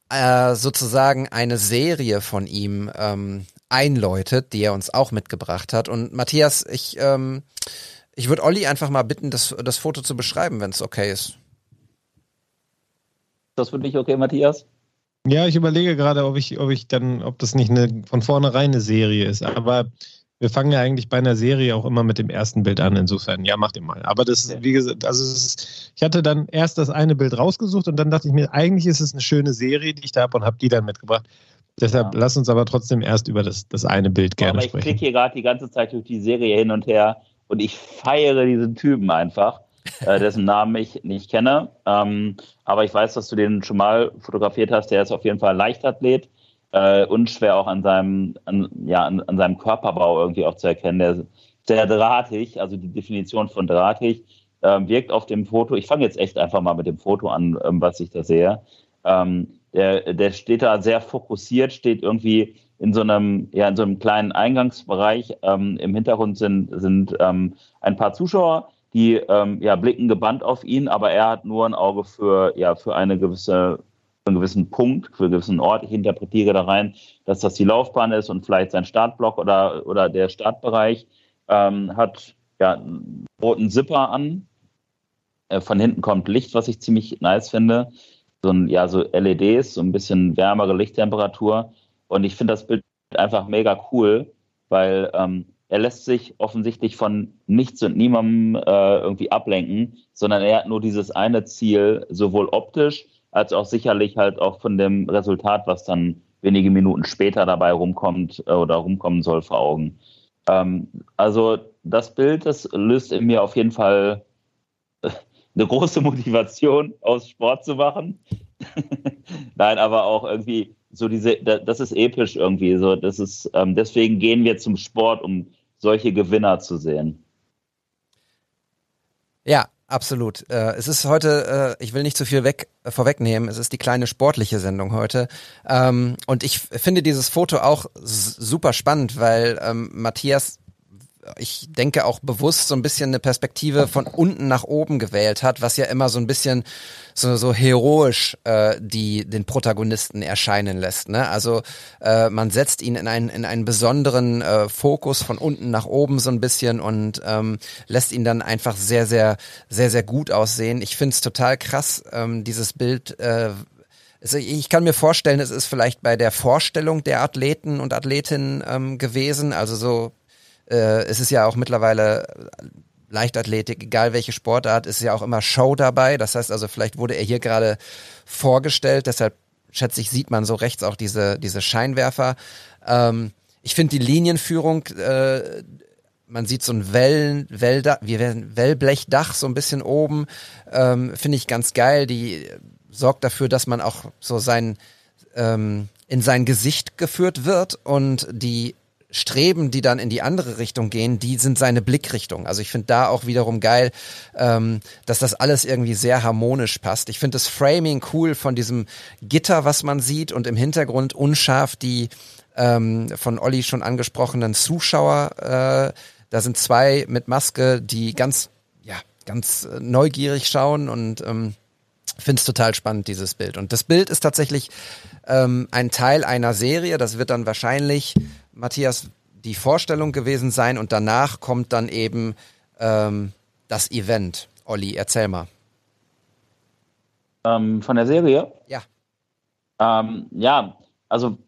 äh, sozusagen eine Serie von ihm ähm, einläutet, die er uns auch mitgebracht hat. Und Matthias, ich, ähm, ich würde Olli einfach mal bitten, das, das Foto zu beschreiben, wenn es okay ist. Das für dich okay, Matthias? Ja, ich überlege gerade, ob ich, ob ich dann, ob das nicht eine von vornherein eine Serie ist. Aber wir fangen ja eigentlich bei einer Serie auch immer mit dem ersten Bild an. Insofern, ja, macht ihr mal. Aber das ist, wie gesagt, also es ist, ich hatte dann erst das eine Bild rausgesucht und dann dachte ich mir, eigentlich ist es eine schöne Serie, die ich da habe und habe die dann mitgebracht. Deshalb Ja. lass uns aber trotzdem erst über das, das eine Bild gerne Aber ich sprechen. klicke hier gerade die ganze Zeit durch die Serie hin und her und ich feiere diesen Typen einfach, äh, dessen Namen ich nicht kenne. Ähm, aber ich weiß, dass du den schon mal fotografiert hast. Der ist auf jeden Fall ein Leichtathlet. Äh, unschwer auch an seinem, an, ja, an, an seinem Körperbau irgendwie auch zu erkennen. Der ist sehr drahtig, also die Definition von drahtig, ähm, wirkt auf dem Foto. Ich fange jetzt echt einfach mal mit dem Foto an, ähm, was ich da sehe. Ähm, der, der steht da sehr fokussiert, steht irgendwie in so einem, ja, in so einem kleinen Eingangsbereich. Ähm, Im Hintergrund sind, sind ähm, ein paar Zuschauer, die ähm, ja, blicken gebannt auf ihn, aber er hat nur ein Auge für, ja, für eine gewisse, einen gewissen Punkt, für einen gewissen Ort. Ich interpretiere da rein, dass das die Laufbahn ist und vielleicht sein Startblock oder, oder der Startbereich. Ähm, hat ja, einen roten Zipper an. Äh, von hinten kommt Licht, was ich ziemlich nice finde so ein, ja, so LEDs, so ein bisschen wärmere Lichttemperatur. Und ich finde das Bild einfach mega cool, weil ähm, er lässt sich offensichtlich von nichts und niemandem äh, irgendwie ablenken, sondern er hat nur dieses eine Ziel, sowohl optisch als auch sicherlich halt auch von dem Resultat, was dann wenige Minuten später dabei rumkommt äh, oder rumkommen soll, vor Augen. Ähm, also das Bild, das löst in mir auf jeden Fall eine große Motivation, aus Sport zu machen. Nein, aber auch irgendwie so diese, da- das ist episch irgendwie. So, das ist, ähm, deswegen gehen wir zum Sport, um solche Gewinner zu sehen. Ja, absolut. Äh, es ist heute, äh, ich will nicht zu viel weg, äh, vorwegnehmen, es ist die kleine sportliche Sendung heute. Ähm, und ich finde dieses Foto auch super spannend, weil ähm, Matthias ich denke auch bewusst so ein bisschen eine Perspektive von unten nach oben gewählt hat, was ja immer so ein bisschen so, so heroisch äh, die den Protagonisten erscheinen lässt. Ne? Also äh, man setzt ihn in einen in einen besonderen äh, Fokus von unten nach oben so ein bisschen und ähm, lässt ihn dann einfach sehr sehr sehr sehr gut aussehen. Ich finde es total krass ähm, dieses Bild. Äh, ich kann mir vorstellen, es ist vielleicht bei der Vorstellung der Athleten und Athletinnen ähm, gewesen. Also so, äh, es ist ja auch mittlerweile Leichtathletik, egal welche Sportart, ist ja auch immer Show dabei. Das heißt also, vielleicht wurde er hier gerade vorgestellt, deshalb schätze ich, sieht man so rechts auch diese, diese Scheinwerfer. Ähm, ich finde die Linienführung, äh, man sieht so ein Wellen, Welldach, wie Wellblechdach so ein bisschen oben, ähm, finde ich ganz geil. Die sorgt dafür, dass man auch so sein ähm, in sein Gesicht geführt wird und die Streben, die dann in die andere Richtung gehen, die sind seine Blickrichtung. Also ich finde da auch wiederum geil, ähm, dass das alles irgendwie sehr harmonisch passt. Ich finde das Framing cool von diesem Gitter, was man sieht und im Hintergrund unscharf die ähm, von Olli schon angesprochenen Zuschauer. Äh, da sind zwei mit Maske, die ganz, ja, ganz äh, neugierig schauen und ähm, finde es total spannend, dieses Bild. Und das Bild ist tatsächlich ähm, ein Teil einer Serie. Das wird dann wahrscheinlich, Matthias, die Vorstellung gewesen sein und danach kommt dann eben ähm, das Event. Olli, erzähl mal. Ähm, von der Serie? Ja. Ähm, ja, also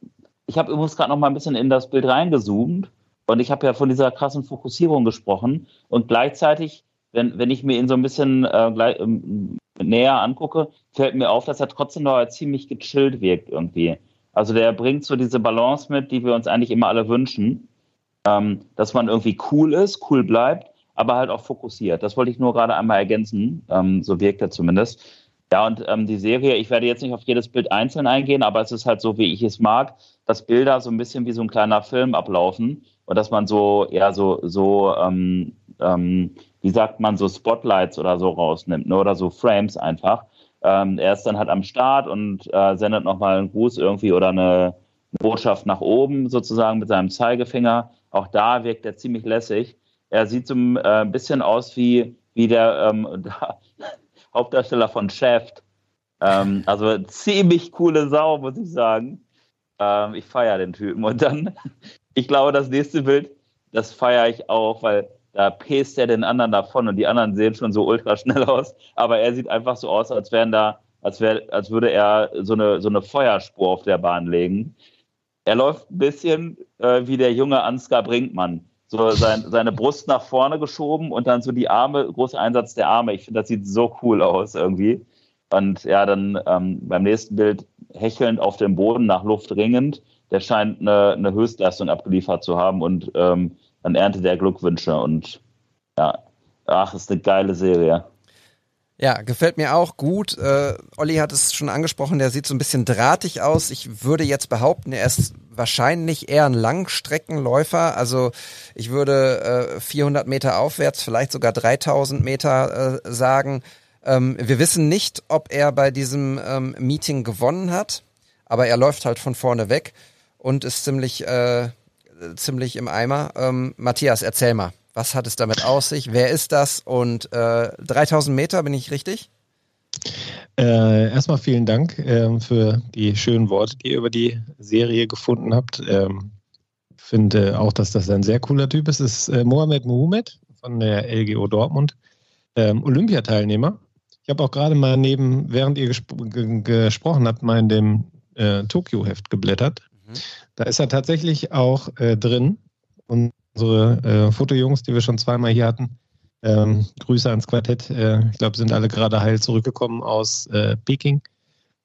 ich habe übrigens gerade noch mal ein bisschen in das Bild reingezoomt und ich habe ja von dieser krassen Fokussierung gesprochen und gleichzeitig, wenn, wenn ich mir ihn so ein bisschen äh, gleich, ähm, näher angucke, fällt mir auf, dass er trotzdem noch ziemlich gechillt wirkt irgendwie. Also der bringt so diese Balance mit, die wir uns eigentlich immer alle wünschen, ähm, dass man irgendwie cool ist, cool bleibt, aber halt auch fokussiert. Das wollte ich nur gerade einmal ergänzen, ähm, so wirkt er zumindest. Ja, und ähm, die Serie, ich werde jetzt nicht auf jedes Bild einzeln eingehen, aber es ist halt so, wie ich es mag, dass Bilder so ein bisschen wie so ein kleiner Film ablaufen und dass man so, ja, so, so ähm, ähm, wie sagt man, so Spotlights oder so rausnimmt, ne? oder so Frames einfach. Ähm, er ist dann halt am Start und äh, sendet nochmal einen Gruß irgendwie oder eine, Botschaft nach oben sozusagen mit seinem Zeigefinger. Auch da wirkt er ziemlich lässig. Er sieht so ein äh, bisschen aus wie, wie der ähm, Hauptdarsteller von Shaft. Ähm, also ziemlich coole Sau, muss ich sagen. Ähm, ich feiere den Typen. Und dann, ich glaube, das nächste Bild, das feiere ich auch, weil da pest er den anderen davon und die anderen sehen schon so ultra schnell aus, aber er sieht einfach so aus, als wären da, als wäre, als würde er so eine, so eine Feuerspur auf der Bahn legen. Er läuft ein bisschen äh, wie der junge Ansgar Brinkmann. So sein, seine Brust nach vorne geschoben und dann so die Arme, großer Einsatz der Arme. Ich finde, das sieht so cool aus irgendwie. Und ja, dann ähm, beim nächsten Bild hechelnd auf dem Boden nach Luft ringend. Der scheint eine, eine Höchstleistung abgeliefert zu haben und ähm, dann erntet er Glückwünsche und ja, ach, ist eine geile Serie. Ja, gefällt mir auch gut. Äh, Olli hat es schon angesprochen, der sieht so ein bisschen drahtig aus. Ich würde jetzt behaupten, er ist wahrscheinlich eher ein Langstreckenläufer. Also ich würde äh, 400 Meter aufwärts, vielleicht sogar 3000 Meter äh, sagen. Ähm, wir wissen nicht, ob er bei diesem ähm, Meeting gewonnen hat, aber er läuft halt von vorne weg und ist ziemlich äh, ziemlich im Eimer. Ähm, Matthias, erzähl mal, was hat es damit aus sich? Wer ist das? Und äh, 3000 Meter, bin ich richtig? Äh, erstmal vielen Dank äh, für die schönen Worte, die ihr über die Serie gefunden habt. Ähm, finde auch, dass das ein sehr cooler Typ ist. Das ist äh, Mohamed Mohamed von der LGO Dortmund, ähm, Olympiateilnehmer. Ich habe auch gerade mal neben, während ihr gespro gesprochen habt, mal in dem äh, Tokio-Heft geblättert. Mhm. Da ist er tatsächlich auch äh, drin. Unsere äh, Fotojungs, die wir schon zweimal hier hatten, ähm, Grüße ans Quartett. Äh, ich glaube, sind alle gerade heil zurückgekommen aus äh, Peking.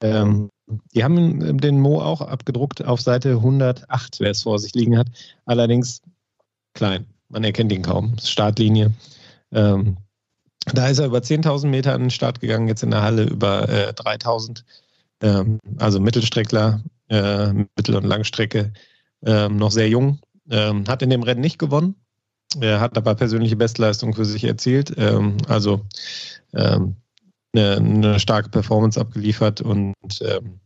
Ähm, die haben den Mo auch abgedruckt auf Seite 108, wer es vor sich liegen hat. Allerdings klein. Man erkennt ihn kaum. Startlinie. Ähm, da ist er über 10.000 Meter an den Start gegangen, jetzt in der Halle über äh, 3.000. Ähm, also Mittelstreckler, äh, Mittel- und Langstrecke, ähm, noch sehr jung. Ähm, hat in dem Rennen nicht gewonnen. Er hat aber persönliche Bestleistung für sich erzielt. Ähm, also ähm, eine, eine, starke Performance abgeliefert. Und ähm,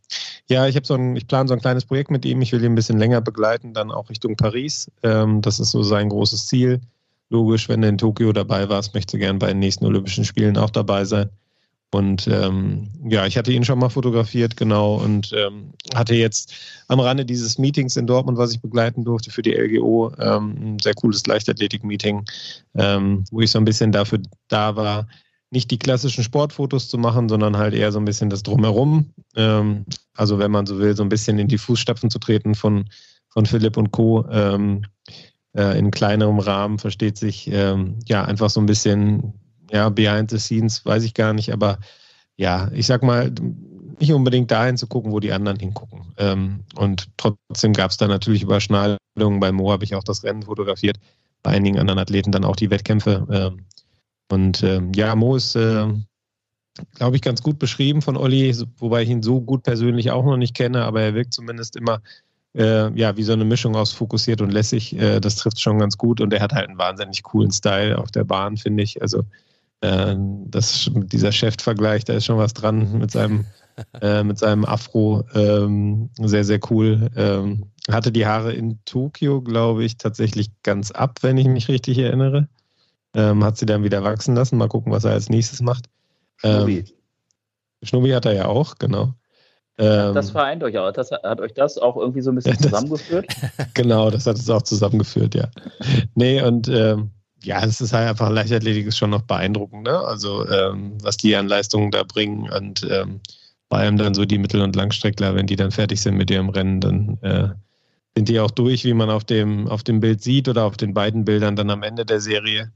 ja, ich habe so ein, ich plane so ein kleines Projekt mit ihm. Ich will ihn ein bisschen länger begleiten, dann auch Richtung Paris. Ähm, das ist so sein großes Ziel. logisch, wenn du in Tokio dabei warst, möchtest du gern bei den nächsten Olympischen Spielen auch dabei sein. Und ähm, ja, ich hatte ihn schon mal fotografiert, genau, und ähm, hatte jetzt am Rande dieses Meetings in Dortmund, was ich begleiten durfte für die LGO, ähm, ein sehr cooles Leichtathletik-Meeting, ähm, wo ich so ein bisschen dafür da war, nicht die klassischen Sportfotos zu machen, sondern halt eher so ein bisschen das Drumherum. Ähm, also wenn man so will, so ein bisschen in die Fußstapfen zu treten von, von Philipp und Co. Ähm, äh, in kleinerem Rahmen, versteht sich, ja, einfach so ein bisschen ja, behind the scenes, weiß ich gar nicht, aber ja, ich sag mal, nicht unbedingt dahin zu gucken, wo die anderen hingucken. Ähm, und trotzdem gab es da natürlich Überschneidungen. Bei Mo habe ich auch das Rennen fotografiert, bei einigen anderen Athleten dann auch die Wettkämpfe. Ähm, und ähm, ja, Mo ist, äh, glaube ich, ganz gut beschrieben von Olli, wobei ich ihn so gut persönlich auch noch nicht kenne, aber er wirkt zumindest immer äh, ja, wie so eine Mischung aus fokussiert und lässig. Äh, das trifft schon ganz gut und er hat halt einen wahnsinnig coolen Style auf der Bahn, finde ich. Also äh, das, dieser Chef-Vergleich, da ist schon was dran mit seinem, äh, mit seinem Afro. Ähm, sehr, sehr cool. Ähm, hatte die Haare in Tokio, glaube ich, tatsächlich ganz ab, wenn ich mich richtig erinnere. Ähm, hat sie dann wieder wachsen lassen. Mal gucken, was er als nächstes macht. Schnubbi. Ähm, Schnubbi hat er ja auch, genau. das Ähm, vereint euch auch. Das, hat euch das auch irgendwie so ein bisschen Ja, das- zusammengeführt? genau, das hat es auch zusammengeführt, ja. Nee, und ähm, ja, es ist halt einfach, Leichtathletik ist schon noch beeindruckend, ne? Also, ähm, was die an Leistungen da bringen und ähm, vor allem dann so die Mittel- und Langstreckler, wenn die dann fertig sind mit ihrem Rennen, dann äh, sind die auch durch, wie man auf dem, auf dem Bild sieht oder auf den beiden Bildern dann am Ende der Serie,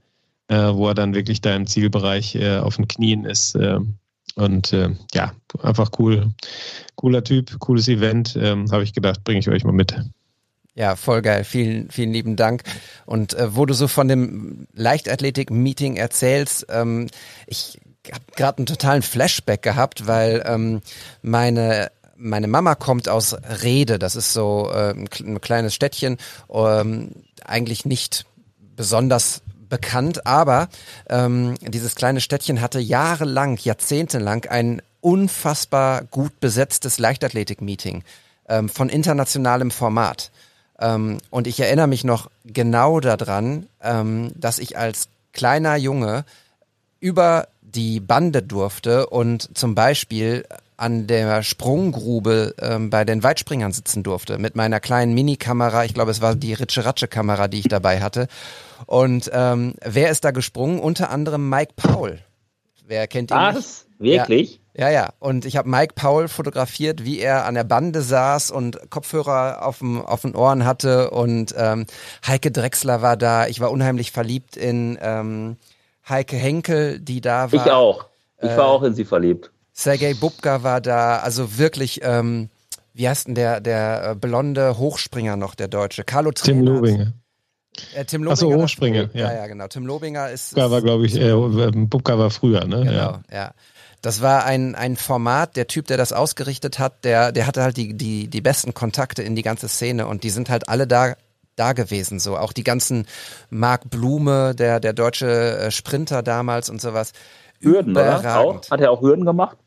äh, wo er dann wirklich da im Zielbereich äh, auf den Knien ist. ähm, und äh, ja, einfach cool. Cooler Typ, cooles Event. Ähm, Habe ich gedacht, bringe ich euch mal mit. Ja, voll geil. Vielen, vielen lieben Dank. Und äh, wo du so von dem Leichtathletik-Meeting erzählst, ähm, ich habe gerade einen totalen Flashback gehabt, weil ähm, meine meine Mama kommt aus Rede. Das ist so äh, ein ein kleines Städtchen, ähm, eigentlich nicht besonders bekannt, aber ähm, dieses kleine Städtchen hatte jahrelang, jahrzehntelang ein unfassbar gut besetztes Leichtathletik-Meeting ähm, von internationalem Format. Ähm, und ich erinnere mich noch genau daran, ähm, dass ich als kleiner Junge über die Bande durfte und zum Beispiel an der Sprunggrube ähm, bei den Weitspringern sitzen durfte mit meiner kleinen Minikamera. Ich glaube, es war die Ritsche-Ratsche-Kamera, die ich dabei hatte. Und ähm, wer ist da gesprungen? Unter anderem Mike Paul. Wer kennt ihn nicht? Wirklich? Ja, ja. Und ich habe Mike Paul fotografiert, wie er an der Bande saß und Kopfhörer auf dem auf den Ohren hatte. Und ähm, Heike Drechsler war da. Ich war unheimlich verliebt in ähm, Heike Henkel, die da war. Ich auch. Ich Äh, war auch in sie verliebt. Sergei Bubka war da. Also wirklich, ähm, wie heißt denn der der äh, blonde Hochspringer noch, der Deutsche? Carlo Tim Trainert. Lobinger. Äh, Tim Lobinger war Hochspringer, ja. ja, ja, genau. Tim Lobinger ist, Bubka war, glaube ich, äh, Bubka war früher, ne? Genau, Ja. ja. Das war ein, ein Format, der Typ, der das ausgerichtet hat, der, der hatte halt die, die, die besten Kontakte in die ganze Szene und die sind halt alle da, da gewesen. So auch die ganzen Marc Blume, der, der deutsche äh, Sprinter damals und sowas. Hürden, oder? Auch? Überragend. Hat er auch Hürden gemacht?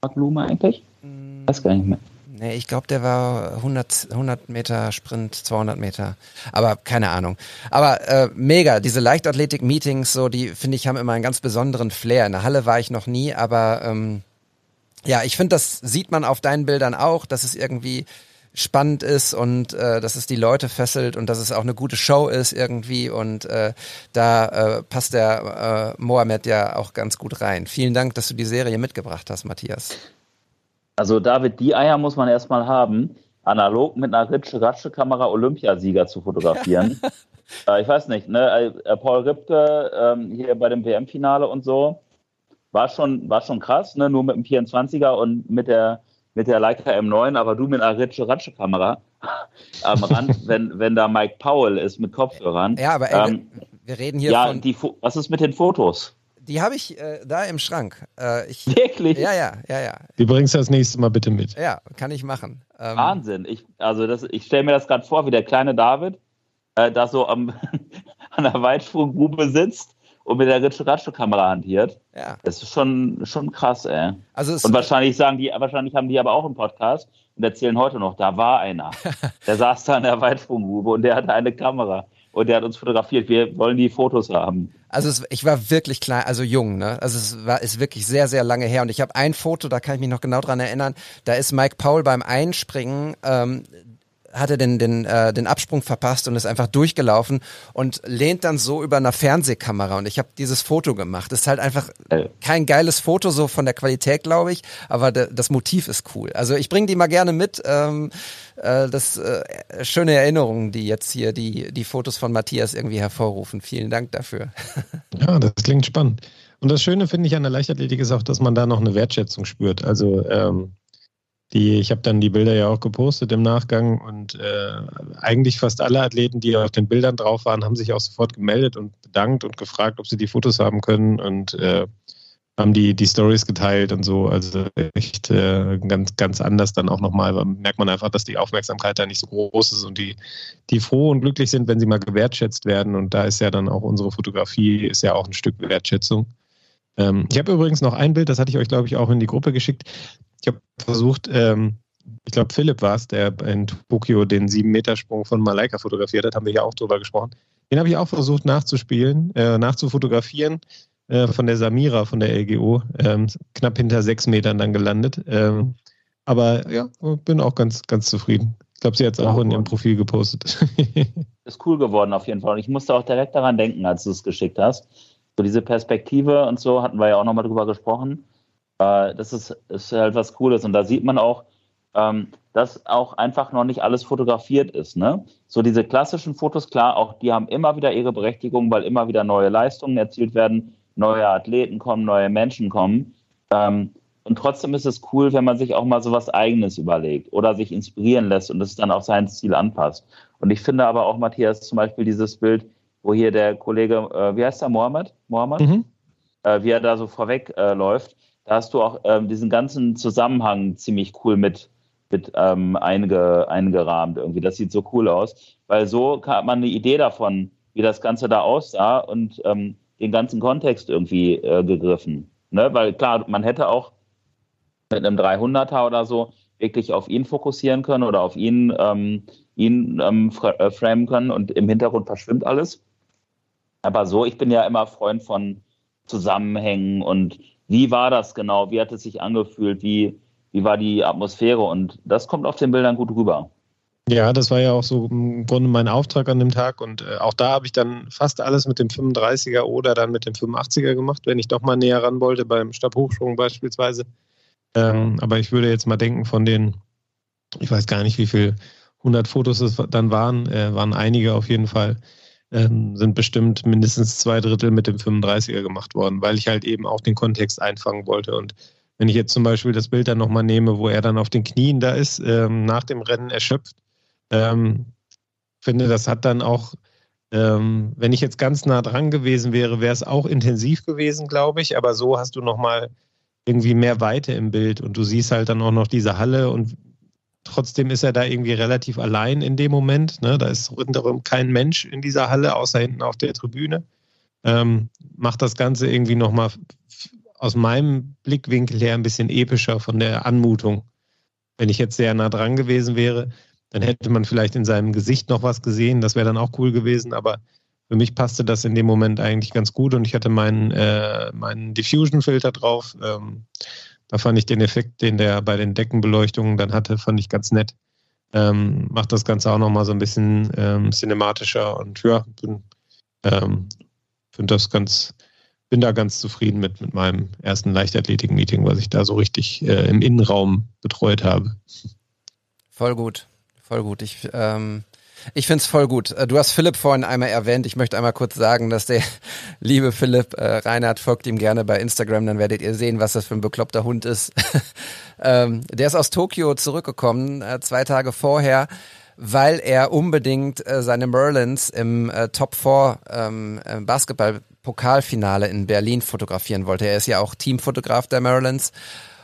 Marc Blume eigentlich? Mm. Weiß gar nicht mehr. Nee, ich glaube, der war 100, 100 Meter Sprint, 200 Meter. Aber keine Ahnung. Aber äh, mega, diese Leichtathletik-Meetings, so, die finde ich, haben immer einen ganz besonderen Flair. In der Halle war ich noch nie, aber ähm, ja, ich finde, das sieht man auf deinen Bildern auch, dass es irgendwie spannend ist und äh, dass es die Leute fesselt und dass es auch eine gute Show ist irgendwie und äh, da äh, passt der äh, Mohamed ja auch ganz gut rein. Vielen Dank, dass du die Serie mitgebracht hast, Matthias. Also David, die Eier muss man erstmal haben, analog mit einer Ritsche-Ratsche-Kamera Olympiasieger zu fotografieren. äh, ich weiß nicht, ne? äh, Paul Ripke ähm, hier bei dem WM-Finale und so, war schon, war schon krass, ne? nur mit dem 24er und mit der, mit der Leica M9, aber du mit einer Ritsche-Ratsche-Kamera am Rand, wenn, wenn da Mike Powell ist mit Kopfhörern. Ja, aber ey, ähm, wir reden hier ja, von... die, Fo- was ist mit den Fotos? Die habe ich äh, da im Schrank. Äh, ich, Wirklich? ja, ja, ja, ja. Die bringst du das nächste Mal bitte mit. Ja, kann ich machen. Ähm, Wahnsinn. Ich, also das, ich stelle mir das gerade vor, wie der kleine David äh, da so am, an der Weitsprunggrube sitzt und mit der Ritschel-Ratschel-Kamera hantiert. Ja, Das ist schon, schon krass, ey. also es, Und wahrscheinlich sagen die, wahrscheinlich haben die aber auch einen Podcast und erzählen heute noch, da war einer. Der saß da an der Weitsprunggrube und der hatte eine Kamera. Und der hat uns fotografiert. Wir wollen die Fotos haben. Also es, ich war wirklich klein, also jung, ne? Also es war ist wirklich sehr, sehr lange her. Und ich habe ein Foto, da kann ich mich noch genau dran erinnern. Da ist Mike Paul beim Einspringen ähm, hatte den, den, äh, den Absprung verpasst und ist einfach durchgelaufen und lehnt dann so über einer Fernsehkamera. Und ich habe dieses Foto gemacht. Das ist halt einfach kein geiles Foto, so von der Qualität, glaube ich, aber das Motiv ist cool. Also ich bringe die mal gerne mit. Ähm, äh, das äh, schöne Erinnerungen, die jetzt hier die, die Fotos von Matthias irgendwie hervorrufen. Vielen Dank dafür. Ja, das klingt spannend. Und das Schöne finde ich an der Leichtathletik ist auch, dass man da noch eine Wertschätzung spürt. Also ähm, die, ich habe dann die Bilder ja auch gepostet im Nachgang und äh, eigentlich fast alle Athleten, die auf den Bildern drauf waren, haben sich auch sofort gemeldet und bedankt und gefragt, ob sie die Fotos haben können und äh, haben die, die Stories geteilt und so. Also echt äh, ganz, ganz anders dann auch nochmal. Merkt man einfach, dass die Aufmerksamkeit da nicht so groß ist und die, die froh und glücklich sind, wenn sie mal gewertschätzt werden. Und da ist ja dann auch unsere Fotografie, ist ja auch ein Stück Wertschätzung. Ähm, ich habe übrigens noch ein Bild, das hatte ich euch, glaube ich, auch in die Gruppe geschickt. Ich habe versucht, ähm, ich glaube, Philipp war es, der in Tokio den 7-Meter-Sprung von Malaika fotografiert hat, haben wir ja auch drüber gesprochen. Den habe ich auch versucht nachzuspielen, äh, nachzufotografieren äh, von der Samira von der LGO, ähm, knapp hinter sechs Metern dann gelandet. Ähm, aber ja, bin auch ganz, ganz zufrieden. Ich glaube, sie hat es auch in ihrem Profil gepostet. ist cool geworden auf jeden Fall. Und ich musste auch direkt daran denken, als du es geschickt hast. So diese Perspektive und so hatten wir ja auch nochmal drüber gesprochen. Äh, das ist, ist halt was Cooles. Und da sieht man auch, ähm, dass auch einfach noch nicht alles fotografiert ist. Ne? So diese klassischen Fotos, klar, auch die haben immer wieder ihre Berechtigung, weil immer wieder neue Leistungen erzielt werden, neue Athleten kommen, neue Menschen kommen. Ähm, und trotzdem ist es cool, wenn man sich auch mal so was Eigenes überlegt oder sich inspirieren lässt und es dann auf sein Ziel anpasst. Und ich finde aber auch, Matthias, zum Beispiel dieses Bild, wo hier der Kollege, äh, wie heißt der, Mohammed? Mohammed? Mhm. Äh, wie er da so vorweg äh, läuft da hast du auch ähm, diesen ganzen Zusammenhang ziemlich cool mit, mit ähm, einge, eingerahmt irgendwie. Das sieht so cool aus, weil so hat man eine Idee davon, wie das Ganze da aussah und ähm, den ganzen Kontext irgendwie äh, gegriffen. Ne? Weil klar, man hätte auch mit einem 300er oder so wirklich auf ihn fokussieren können oder auf ihn, ähm, ihn ähm, äh, framen können und im Hintergrund verschwimmt alles. Aber so, ich bin ja immer Freund von Zusammenhängen und wie war das genau? Wie hat es sich angefühlt? Wie, wie war die Atmosphäre? Und das kommt auf den Bildern gut rüber. Ja, das war ja auch so im Grunde mein Auftrag an dem Tag und äh, auch da habe ich dann fast alles mit dem 35er oder dann mit dem 85er gemacht, wenn ich doch mal näher ran wollte, beim Stabhochsprung beispielsweise. Ähm, aber ich würde jetzt mal denken, von den, ich weiß gar nicht, wie viel 100 Fotos es dann waren, äh, waren einige auf jeden Fall, ähm, sind bestimmt mindestens zwei Drittel mit dem 35er gemacht worden, weil ich halt eben auch den Kontext einfangen wollte. Und wenn ich jetzt zum Beispiel das Bild dann nochmal nehme, wo er dann auf den Knien da ist, ähm, nach dem Rennen erschöpft, ähm, finde, das hat dann auch, ähm, wenn ich jetzt ganz nah dran gewesen wäre, wäre es auch intensiv gewesen, glaube ich. Aber so hast du nochmal irgendwie mehr Weite im Bild und du siehst halt dann auch noch diese Halle und Trotzdem ist er da irgendwie relativ allein in dem Moment. Ne? Da ist rundherum kein Mensch in dieser Halle, außer hinten auf der Tribüne. Ähm, macht das Ganze irgendwie nochmal aus meinem Blickwinkel her ein bisschen epischer von der Anmutung. Wenn ich jetzt sehr nah dran gewesen wäre, dann hätte man vielleicht in seinem Gesicht noch was gesehen. Das wäre dann auch cool gewesen. Aber für mich passte das in dem Moment eigentlich ganz gut und ich hatte meinen, äh, meinen Diffusion-Filter drauf. Ähm, da fand ich den Effekt, den der bei den Deckenbeleuchtungen dann hatte, fand ich ganz nett. Ähm, macht das Ganze auch nochmal so ein bisschen ähm, cinematischer und ja, bin, ähm, das ganz, bin da ganz zufrieden mit, mit meinem ersten Leichtathletik-Meeting, was ich da so richtig äh, im Innenraum betreut habe. Voll gut, voll gut. Ich ähm, ich find's voll gut. Äh, du hast Philipp vorhin einmal erwähnt. Ich möchte einmal kurz sagen, dass der liebe Philipp äh, Reinhardt folgt ihm gerne bei Instagram, dann werdet ihr sehen, was das für ein bekloppter Hund ist. ähm, der ist aus Tokio zurückgekommen, äh, zwei Tage vorher, weil er unbedingt äh, seine Merlins im äh, Top 4 ähm, äh, Basketball Pokalfinale in Berlin fotografieren wollte. Er ist ja auch Teamfotograf der Merlins.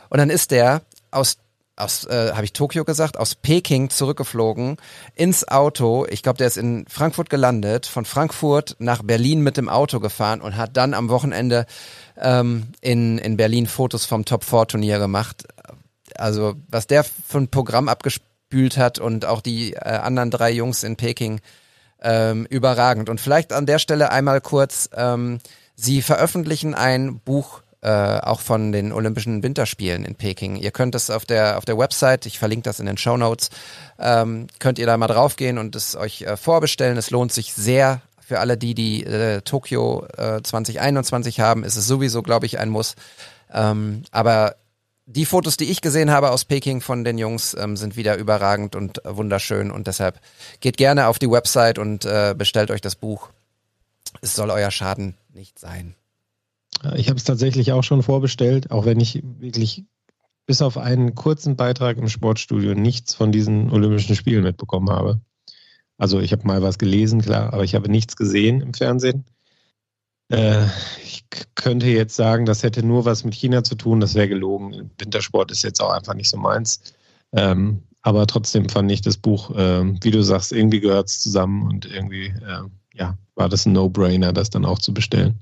Und dann ist der aus aus, äh, habe ich Tokio gesagt, aus Peking zurückgeflogen ins Auto. Ich glaube, der ist in Frankfurt gelandet, von Frankfurt nach Berlin mit dem Auto gefahren und hat dann am Wochenende ähm, in, in Berlin Fotos vom Top 4 Turnier gemacht. Also was der für ein Programm abgespült hat und auch die äh, anderen drei Jungs in Peking, ähm, überragend. Und vielleicht an der Stelle einmal kurz, ähm, Sie veröffentlichen ein Buch äh, auch von den Olympischen Winterspielen in Peking. Ihr könnt es auf der auf der Website, ich verlinke das in den Show Notes, ähm, könnt ihr da mal draufgehen und es euch äh, vorbestellen. Es lohnt sich sehr für alle die, die äh, Tokio äh, 2021 haben, ist es sowieso, glaube ich, ein Muss. Ähm, aber die Fotos, die ich gesehen habe aus Peking von den Jungs, ähm, sind wieder überragend und wunderschön und deshalb geht gerne auf die Website und äh, bestellt euch das Buch. Es soll euer Schaden nicht sein. Ich habe es tatsächlich auch schon vorbestellt, auch wenn ich wirklich bis auf einen kurzen Beitrag im Sportstudio nichts von diesen Olympischen Spielen mitbekommen habe. Also ich habe mal was gelesen, klar, aber ich habe nichts gesehen im Fernsehen. Äh, ich könnte jetzt sagen, das hätte nur was mit China zu tun, das wäre gelogen. Wintersport ist jetzt auch einfach nicht so meins. Ähm, aber trotzdem fand ich das Buch, äh, wie du sagst, irgendwie gehört es zusammen und irgendwie, äh, ja, war das ein No-Brainer, das dann auch zu bestellen.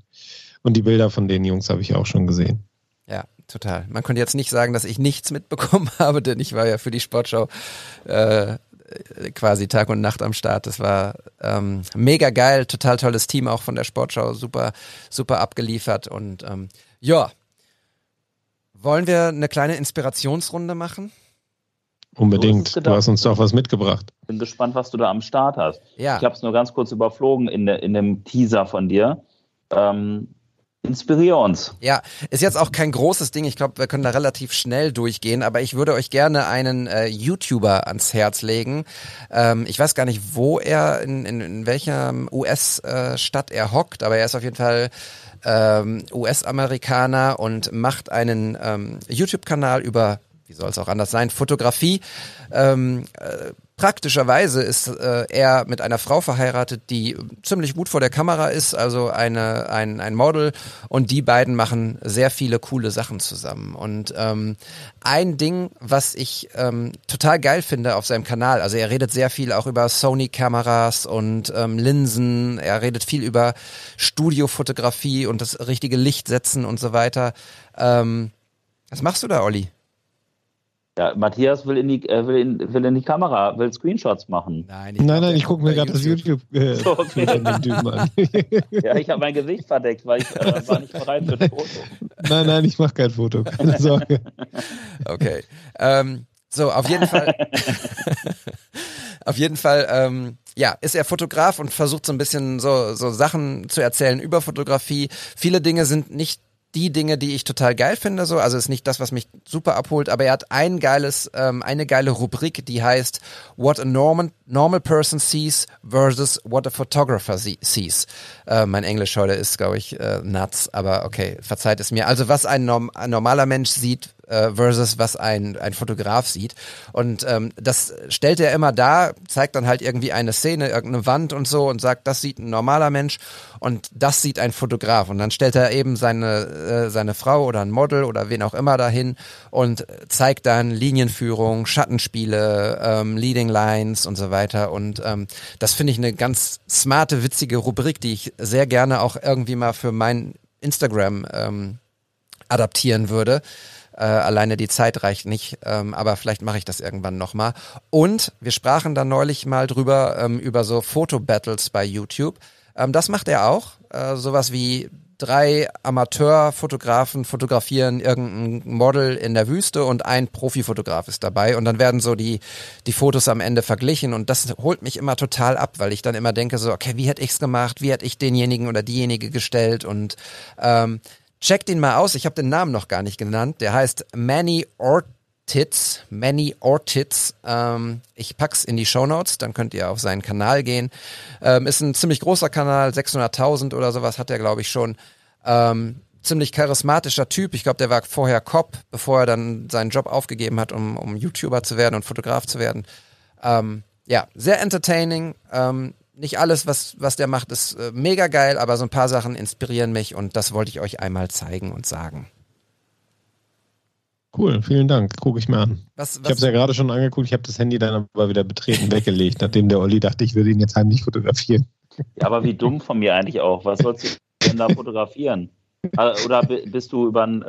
Und die Bilder von den Jungs habe ich auch schon gesehen. Ja, total. Man könnte jetzt nicht sagen, dass ich nichts mitbekommen habe, denn ich war ja für die Sportschau äh, quasi Tag und Nacht am Start. Das war ähm, mega geil, total tolles Team auch von der Sportschau, super, super abgeliefert und ähm, ja. Wollen wir eine kleine Inspirationsrunde machen? Unbedingt. Du hast uns doch was mitgebracht. Bin gespannt, was du da am Start hast. Ja. Ich habe es nur ganz kurz überflogen in, de, in dem Teaser von dir. Ähm, inspirier uns. Ja, ist jetzt auch kein großes Ding. Ich glaube, wir können da relativ schnell durchgehen, aber ich würde euch gerne einen äh, YouTuber ans Herz legen. Ähm, ich weiß gar nicht, wo er, in, in, in welcher US-Stadt äh, er hockt, aber er ist auf jeden Fall ähm, US-Amerikaner und macht einen ähm, YouTube-Kanal über wie soll es auch anders sein, Fotografie. Ähm, äh, praktischerweise ist äh, er mit einer Frau verheiratet, die ziemlich gut vor der Kamera ist, also eine, ein, ein Model und die beiden machen sehr viele coole Sachen zusammen. Und ähm, ein Ding, was ich ähm, total geil finde auf seinem Kanal, also er redet sehr viel auch über Sony-Kameras und ähm, Linsen, er redet viel über Studiofotografie und das richtige Licht setzen und so weiter. Ähm, was machst du da, Olli? Ja, Matthias will in die, äh, will in, will in die Kamera, will Screenshots machen. Nein, ich nein, nein, ich gucke mir gerade das YouTube äh, so, okay. an. ja, ich habe mein Gesicht verdeckt, weil ich äh, war nicht bereit für ein Foto. Nein, nein, ich mache kein Foto, keine Sorge. Okay. Ähm, so, auf jeden Fall. auf jeden Fall, ähm, ja, ist er Fotograf und versucht so ein bisschen so, so Sachen zu erzählen über Fotografie. Viele Dinge sind nicht die Dinge, die ich total geil finde, so. Also ist nicht das, was mich super abholt, aber er hat ein geiles, ähm, eine geile Rubrik, die heißt What a normal, normal person sees versus what a photographer sees. Äh, mein Englisch heute ist, glaube ich, äh, nuts, aber okay, verzeiht es mir. Also was ein, norm ein normaler Mensch sieht äh, versus was ein, ein Fotograf sieht. Und ähm, das stellt er immer da, zeigt dann halt irgendwie eine Szene, irgendeine Wand und so und sagt, das sieht ein normaler Mensch und das sieht ein Fotograf. Und dann stellt er eben seine, äh, seine Frau oder ein Model oder wen auch immer dahin und zeigt dann Linienführung, Schattenspiele, ähm, Leading Lines und so weiter. Und ähm, das finde ich eine ganz smarte, witzige Rubrik, die ich sehr gerne auch irgendwie mal für mein Instagram ähm, adaptieren würde. Äh, alleine die Zeit reicht nicht, ähm, aber vielleicht mache ich das irgendwann nochmal. Und wir sprachen da neulich mal drüber, ähm, über so Fotobattles bei YouTube. Ähm, das macht er auch. Äh, sowas wie drei Amateurfotografen fotografieren irgendein Model in der Wüste und ein Profifotograf ist dabei und dann werden so die, die Fotos am Ende verglichen und das holt mich immer total ab, weil ich dann immer denke so, okay, wie hätte ich's gemacht, wie hätte ich denjenigen oder diejenige gestellt und ähm, Checkt ihn mal aus, ich habe den Namen noch gar nicht genannt. Der heißt Manny Ortiz. Manny Ortiz. Ähm, ich pack's in die Show Notes, dann könnt ihr auf seinen Kanal gehen. Ähm, ist ein ziemlich großer Kanal, 600.000 oder sowas hat er, glaube ich, schon. Ähm, ziemlich charismatischer Typ. Ich glaube, der war vorher Cop, bevor er dann seinen Job aufgegeben hat, um, um YouTuber zu werden und Fotograf zu werden. Ähm, ja, sehr entertaining. Ähm, nicht alles, was, was der macht, ist äh, mega geil, aber so ein paar Sachen inspirieren mich und das wollte ich euch einmal zeigen und sagen. Cool, vielen Dank. Gucke ich mir an. Was, was ich habe es ja gerade schon angeguckt, ich habe das Handy dann aber wieder betreten weggelegt, nachdem der Olli dachte, ich würde ihn jetzt heimlich fotografieren. Ja, aber wie dumm von mir eigentlich auch. Was sollst du denn da fotografieren? Äh, oder bist du über ein,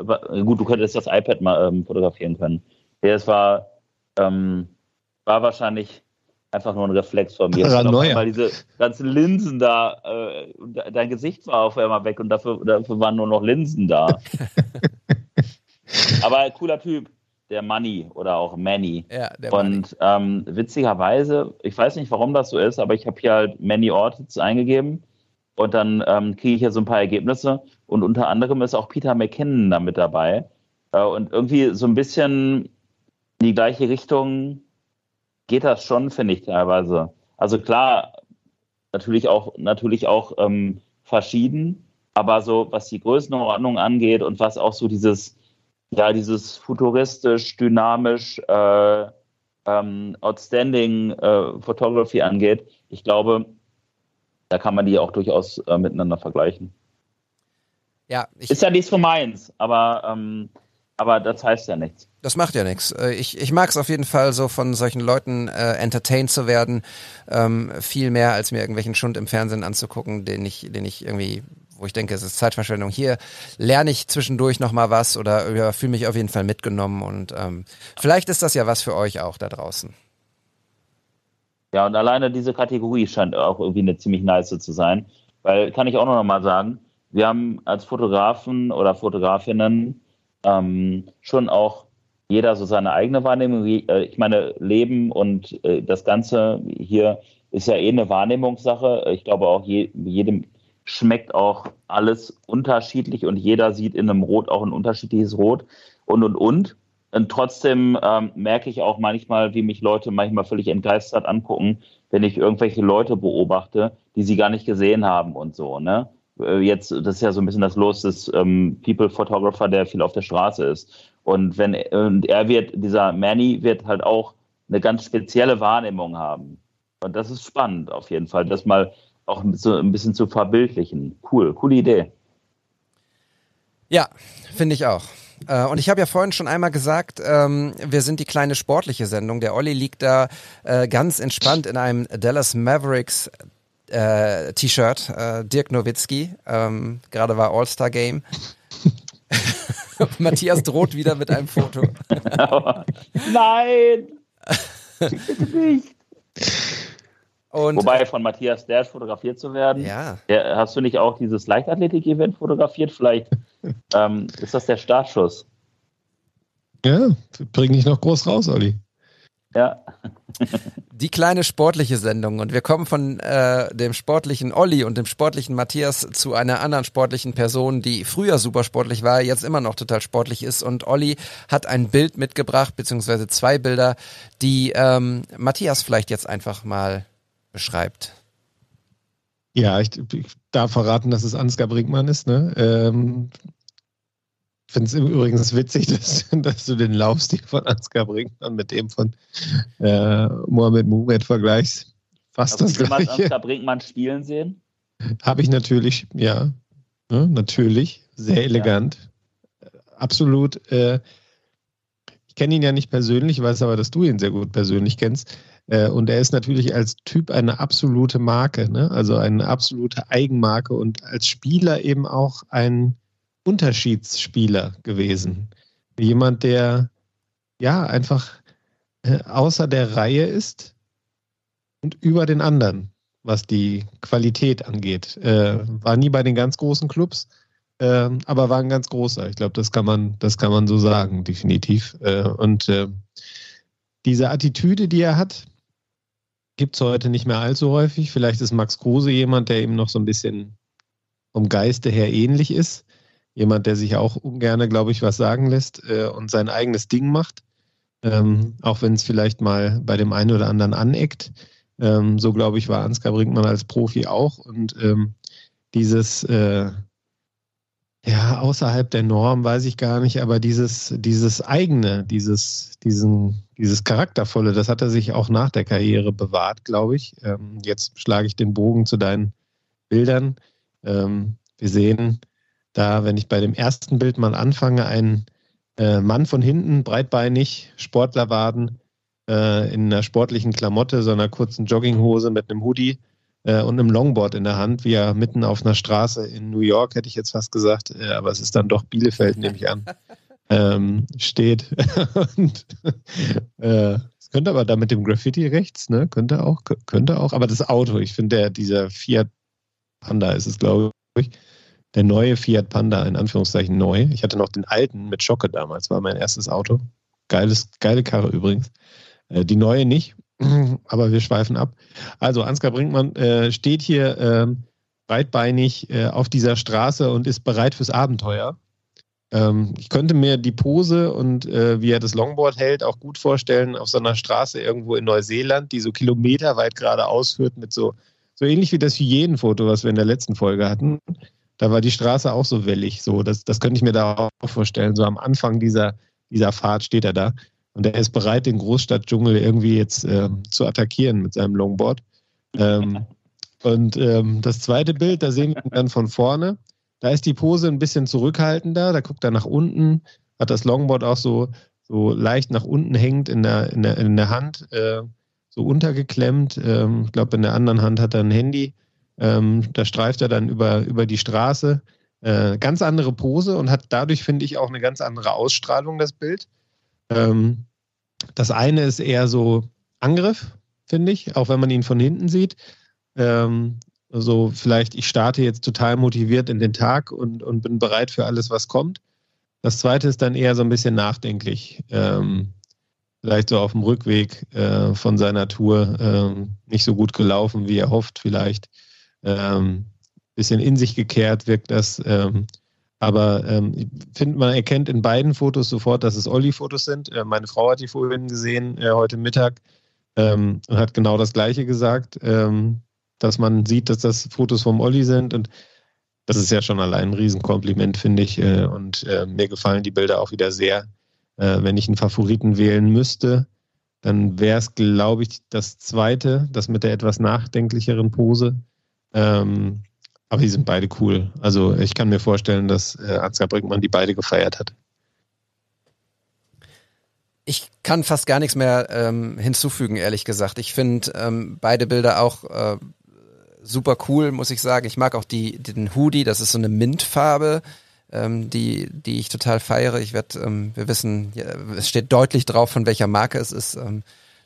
gut, du könntest das iPad mal ähm, fotografieren können. Ja, es war, ähm, war wahrscheinlich einfach nur ein Reflex von mir. Paranoia. Weil diese ganzen Linsen da, äh, dein Gesicht war auf einmal weg und dafür, dafür waren nur noch Linsen da. Aber cooler Typ, der Money oder auch Manny. Ja, der Manny. Und ähm, witzigerweise, ich weiß nicht, warum das so ist, aber ich habe hier halt Manny Ortiz eingegeben und dann ähm, kriege ich hier so ein paar Ergebnisse und unter anderem ist auch Peter McKinnon da mit dabei. Äh, und irgendwie so ein bisschen in die gleiche Richtung geht das schon, finde ich teilweise. Also klar, natürlich auch, natürlich auch ähm, verschieden, aber so was die Größenordnung angeht und was auch so dieses, ja, dieses futuristisch, dynamisch, äh, ähm, outstanding äh, Photography angeht, ich glaube, da kann man die auch durchaus äh, miteinander vergleichen. Ja, ich, Ist ja nichts von meins, aber, ähm, aber das heißt ja nichts. Das macht ja nichts. Ich, ich mag es auf jeden Fall, so von solchen Leuten äh, entertained zu werden. Ähm, viel mehr, als mir irgendwelchen Schund im Fernsehen anzugucken, den ich, den ich irgendwie, wo ich denke, es ist Zeitverschwendung. Hier lerne ich zwischendurch nochmal was oder ja, fühle mich auf jeden Fall mitgenommen. Und ähm, vielleicht ist das ja was für euch auch da draußen. Ja, und alleine diese Kategorie scheint auch irgendwie eine ziemlich nice zu sein. Weil, kann ich auch noch mal sagen, wir haben als Fotografen oder Fotografinnen ähm, schon auch jeder so seine eigene Wahrnehmung. Äh, Ich meine, Leben und äh, das Ganze hier ist ja eh eine Wahrnehmungssache. Ich glaube auch je, jedem schmeckt auch alles unterschiedlich und jeder sieht in einem Rot auch ein unterschiedliches Rot und und und. Und trotzdem ähm, merke ich auch manchmal, wie mich Leute manchmal völlig entgeistert angucken, wenn ich irgendwelche Leute beobachte, die sie gar nicht gesehen haben und so. Ne? Äh, Jetzt, das ist ja so ein bisschen das Los des ähm, People Photographer, der viel auf der Straße ist. Und wenn und er wird, dieser Manny wird halt auch eine ganz spezielle Wahrnehmung haben. Und das ist spannend auf jeden Fall, das mal auch so ein bisschen zu verbildlichen. Cool, coole Idee. Ja, finde ich auch. Äh, Und ich habe ja vorhin schon einmal gesagt, ähm, wir sind die kleine sportliche Sendung. Der Olli liegt da äh, ganz entspannt in einem Dallas Mavericks äh, T-Shirt. Äh, Dirk Nowitzki, ähm, gerade war All-Star Game. Matthias droht wieder mit einem Foto. Nein! nicht. Und Wobei von Matthias Dersch fotografiert zu werden. ja, Der, hast du nicht auch dieses Leichtathletik-Event fotografiert? Vielleicht ähm, ist das der Startschuss. Ja, bring dich noch groß raus, Olli. Ja. die kleine sportliche Sendung. Und wir kommen von äh, dem sportlichen Olli und dem sportlichen Matthias zu einer anderen sportlichen Person, die früher super sportlich war, jetzt immer noch total sportlich ist. Und Olli hat ein Bild mitgebracht, beziehungsweise zwei Bilder, die ähm, Matthias vielleicht jetzt einfach mal beschreibt. Ja, ich, ich darf verraten, dass es Ansgar Brinkmann ist. Ne? Ähm, finde es übrigens witzig, dass, dass du den Laufstil von Ansgar Brinkmann mit dem von äh, Mohamed Moumed vergleichst. Fast Hast du das jemals gleiche. Ansgar Brinkmann spielen sehen? Habe ich natürlich, ja. Ne, natürlich. Sehr elegant. Absolut. Äh, ich kenne ihn ja nicht persönlich, weiß aber, dass du ihn sehr gut persönlich kennst. Äh, und er ist natürlich als Typ eine absolute Marke, ne? also eine absolute Eigenmarke und als Spieler eben auch ein Unterschiedsspieler gewesen. Jemand, der ja einfach äh, außer der Reihe ist und über den anderen, was die Qualität angeht. Äh, war nie bei den ganz großen Clubs, äh, aber war ein ganz großer. Ich glaube, das kann man, das kann man so sagen, definitiv. Äh, und äh, diese Attitüde, die er hat, gibt es heute nicht mehr allzu häufig. Vielleicht ist Max Kruse jemand, der ihm noch so ein bisschen vom Geiste her ähnlich ist. Jemand, der sich auch ungern, glaube ich, was sagen lässt äh, und sein eigenes Ding macht. Ähm, auch wenn es vielleicht mal bei dem einen oder anderen aneckt. Ähm, so, glaube ich, war Ansgar Brinkmann als Profi auch. Und ähm, dieses, äh, ja, außerhalb der Norm weiß ich gar nicht, aber dieses, dieses eigene, dieses, diesen, dieses Charaktervolle, das hat er sich auch nach der Karriere bewahrt, glaube ich. Ähm, jetzt schlage ich den Bogen zu deinen Bildern. Ähm, wir sehen da, wenn ich bei dem ersten Bild mal anfange, einen äh, Mann von hinten, breitbeinig, Sportlerwaden, äh, in einer sportlichen Klamotte, so einer kurzen Jogginghose mit einem Hoodie äh, und einem Longboard in der Hand, wie er mitten auf einer Straße in New York, hätte ich jetzt fast gesagt, äh, aber es ist dann doch Bielefeld, nehme ich an, ähm, steht. und äh, könnte aber da mit dem Graffiti rechts, ne? Könnte auch, könnte auch. Aber das Auto, ich finde, der, dieser Fiat Panda ist es, glaube ich. Der neue Fiat Panda, in Anführungszeichen neu. Ich hatte noch den alten mit Schocke damals, war mein erstes Auto. Geiles, geile Karre übrigens. Äh, die neue nicht, aber wir schweifen ab. Also Ansgar Brinkmann äh, steht hier äh, breitbeinig auf dieser Straße und ist bereit fürs Abenteuer. Ähm, ich könnte mir die Pose und äh, wie er das Longboard hält auch gut vorstellen auf so einer Straße irgendwo in Neuseeland, die so kilometerweit geradeaus führt mit so, so ähnlich wie das Hyänenfoto, was wir in der letzten Folge hatten. Da war die Straße auch so wellig. So, das, das könnte ich mir da auch vorstellen. So am Anfang dieser, dieser Fahrt steht er da. Und er ist bereit, den Großstadtdschungel irgendwie jetzt äh, zu attackieren mit seinem Longboard. Ähm, und ähm, das zweite Bild, da sehen wir ihn dann von vorne. Da ist die Pose ein bisschen zurückhaltender. Da guckt er nach unten, hat das Longboard auch so, so leicht nach unten hängend in der, in der, in der Hand, äh, so untergeklemmt. Ähm, ich glaube, in der anderen Hand hat er ein Handy. Ähm, da streift er dann über, über die Straße. Äh, ganz andere Pose und hat dadurch, finde ich, auch eine ganz andere Ausstrahlung, das Bild. Ähm, das eine ist eher so Angriff, finde ich, auch wenn man ihn von hinten sieht. Ähm, also vielleicht, ich starte jetzt total motiviert in den Tag und, und bin bereit für alles, was kommt. Das zweite ist dann eher so ein bisschen nachdenklich. Ähm, vielleicht so auf dem Rückweg äh, von seiner Tour ähm, nicht so gut gelaufen, wie er hofft, vielleicht. Ähm, bisschen in sich gekehrt wirkt das. Ähm, aber ähm, ich finde, man erkennt in beiden Fotos sofort, dass es Olli-Fotos sind. Äh, meine Frau hat die vorhin gesehen, äh, heute Mittag, ähm, und hat genau das Gleiche gesagt, ähm, dass man sieht, dass das Fotos vom Olli sind. Und das ist ja schon allein ein Riesenkompliment, finde ich. Äh, und äh, mir gefallen die Bilder auch wieder sehr. Äh, wenn ich einen Favoriten wählen müsste, dann wäre es, glaube ich, das zweite, das mit der etwas nachdenklicheren Pose. Ähm, aber die sind beide cool. Also ich kann mir vorstellen, dass äh, Ansgar Brinkmann die beide gefeiert hat. Ich kann fast gar nichts mehr ähm, hinzufügen, ehrlich gesagt. Ich finde ähm, beide Bilder auch äh, super cool, muss ich sagen. Ich mag auch die, den Hoodie, das ist so eine Mintfarbe, ähm, die, die ich total feiere. Ich werde, ähm, wir wissen, ja, es steht deutlich drauf, von welcher Marke es ist. Ähm,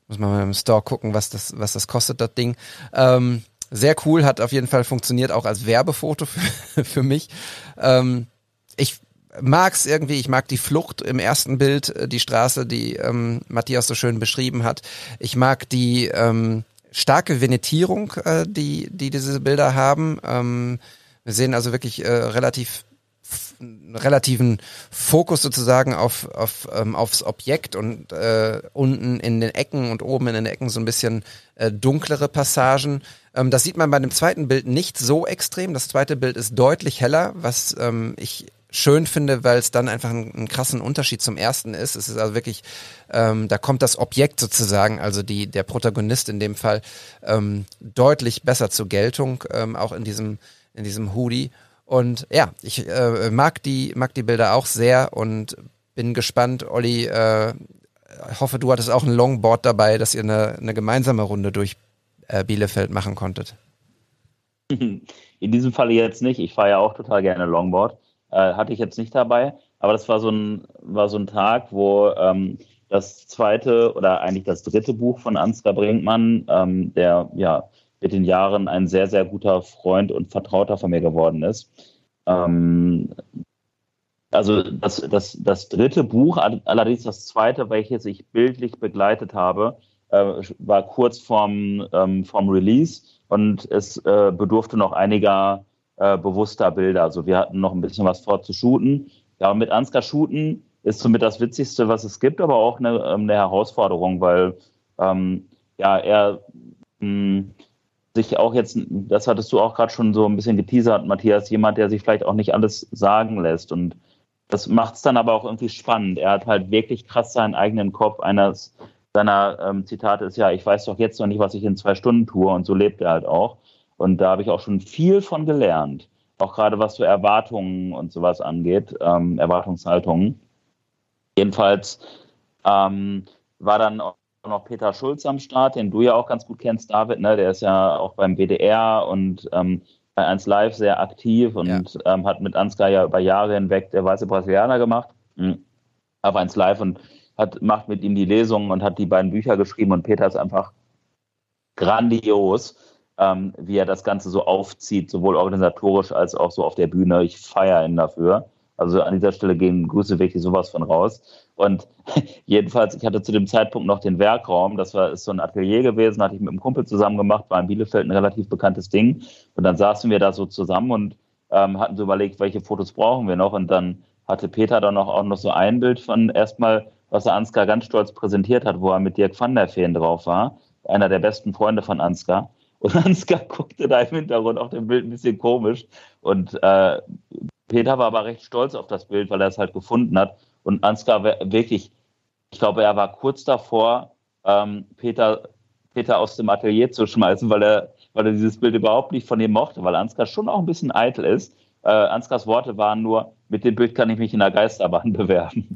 muss man mal im Store gucken, was das, was das kostet, das Ding. Ähm, sehr cool, hat auf jeden Fall funktioniert, auch als Werbefoto für, für mich. Ähm, ich mag's irgendwie, ich mag die Flucht im ersten Bild, äh, die Straße, die ähm, Matthias so schön beschrieben hat. Ich mag die ähm, starke Venettierung, äh, die, die diese Bilder haben. Ähm, wir sehen also wirklich äh, relativ relativen Fokus sozusagen auf, auf, ähm, aufs Objekt und äh, unten in den Ecken und oben in den Ecken so ein bisschen äh, dunklere Passagen. Ähm, das sieht man bei dem zweiten Bild nicht so extrem. Das zweite Bild ist deutlich heller, was ähm, ich schön finde, weil es dann einfach einen, einen, krassen Unterschied zum ersten ist. Es ist also wirklich, ähm, da kommt das Objekt sozusagen, also die der Protagonist in dem Fall ähm, deutlich besser zur Geltung, ähm, auch in diesem in diesem Hoodie. Und ja, ich äh, mag die mag die Bilder auch sehr und bin gespannt, Olli. Äh, hoffe, du hattest auch ein Longboard dabei, dass ihr eine, eine gemeinsame Runde durch äh, Bielefeld machen konntet. In diesem Falle jetzt nicht. Ich fahre ja auch total gerne Longboard. Äh, hatte ich jetzt nicht dabei. Aber das war so ein, war so ein Tag, wo ähm, das zweite oder eigentlich das dritte Buch von Ansgar Brinkmann, ähm, der ja mit den Jahren ein sehr, sehr guter Freund und Vertrauter von mir geworden ist. Ähm, also das, das, das dritte Buch, allerdings das zweite, welches ich bildlich begleitet habe, äh, war kurz vorm, ähm, vorm Release und es äh, bedurfte noch einiger äh, bewusster Bilder. Also wir hatten noch ein bisschen was vor zu shooten. Ja, mit Ansgar shooten ist somit das Witzigste, was es gibt, aber auch eine, ähm, eine Herausforderung, weil ähm, ja, er mh, hm, sich auch jetzt, das hattest du auch gerade schon so ein bisschen geteasert, Matthias, jemand, der sich vielleicht auch nicht alles sagen lässt. Und das macht es dann aber auch irgendwie spannend. Er hat halt wirklich krass seinen eigenen Kopf. Eines seiner ähm, Zitate ist ja, ich weiß doch jetzt noch nicht, was ich in zwei Stunden tue. Und so lebt er halt auch. Und da habe ich auch schon viel von gelernt. Auch gerade was so Erwartungen und sowas angeht, ähm, Erwartungshaltungen. Jedenfalls ähm, war dann auch noch Peter Schulz am Start, den du ja auch ganz gut kennst, David. Ne? Der ist ja auch beim WDR und ähm, bei 1 Live sehr aktiv und ja. ähm, hat mit Ansgar ja über Jahre hinweg der weiße Brasilianer gemacht. Mhm. Aber 1 Live und hat, macht mit ihm die Lesungen und hat die beiden Bücher geschrieben und Peter ist einfach grandios, ähm, wie er das Ganze so aufzieht, sowohl organisatorisch als auch so auf der Bühne. Ich feiere ihn dafür. Also an dieser Stelle gehen Grüße wirklich sowas von raus. Und jedenfalls, ich hatte zu dem Zeitpunkt noch den Werkraum. Das war ist so ein Atelier gewesen, hatte ich mit einem Kumpel zusammen gemacht, war in Bielefeld ein relativ bekanntes Ding. Und dann saßen wir da so zusammen und ähm, hatten so überlegt, welche Fotos brauchen wir noch. Und dann hatte Peter dann auch, auch noch so ein Bild von erstmal, was er Ansgar ganz stolz präsentiert hat, wo er mit Dirk van der Feen drauf war, einer der besten Freunde von Ansgar. Und Ansgar guckte da im Hintergrund auf dem Bild ein bisschen komisch. Und äh, Peter war aber recht stolz auf das Bild, weil er es halt gefunden hat. Und Ansgar wirklich, ich glaube, er war kurz davor, ähm, Peter, Peter aus dem Atelier zu schmeißen, weil er, weil er dieses Bild überhaupt nicht von ihm mochte, weil Ansgar schon auch ein bisschen eitel ist. Äh, Ansgars Worte waren nur, mit dem Bild kann ich mich in der Geisterbahn bewerben.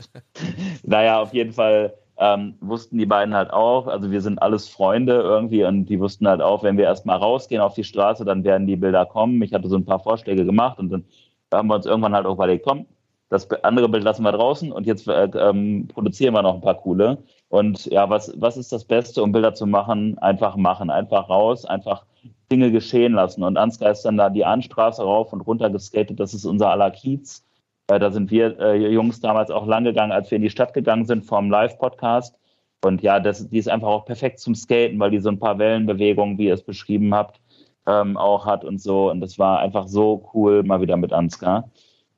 naja, auf jeden Fall ähm, wussten die beiden halt auch, also wir sind alles Freunde irgendwie und die wussten halt auch, wenn wir erstmal rausgehen auf die Straße, dann werden die Bilder kommen. Ich hatte so ein paar Vorschläge gemacht und dann haben wir uns irgendwann halt auch überlegt, komm, das andere Bild lassen wir draußen und jetzt äh, ähm, produzieren wir noch ein paar coole. Und ja, was, was ist das Beste, um Bilder zu machen? Einfach machen, einfach raus, einfach Dinge geschehen lassen. Und Ansgar ist dann da die Anstraße rauf und runter geskatet, das ist unser aller Kiez. Äh, da sind wir äh, Jungs damals auch lang gegangen, als wir in die Stadt gegangen sind vom Live-Podcast. Und ja, das, die ist einfach auch perfekt zum Skaten, weil die so ein paar Wellenbewegungen, wie ihr es beschrieben habt, ähm, auch hat und so. Und das war einfach so cool, mal wieder mit Ansgar.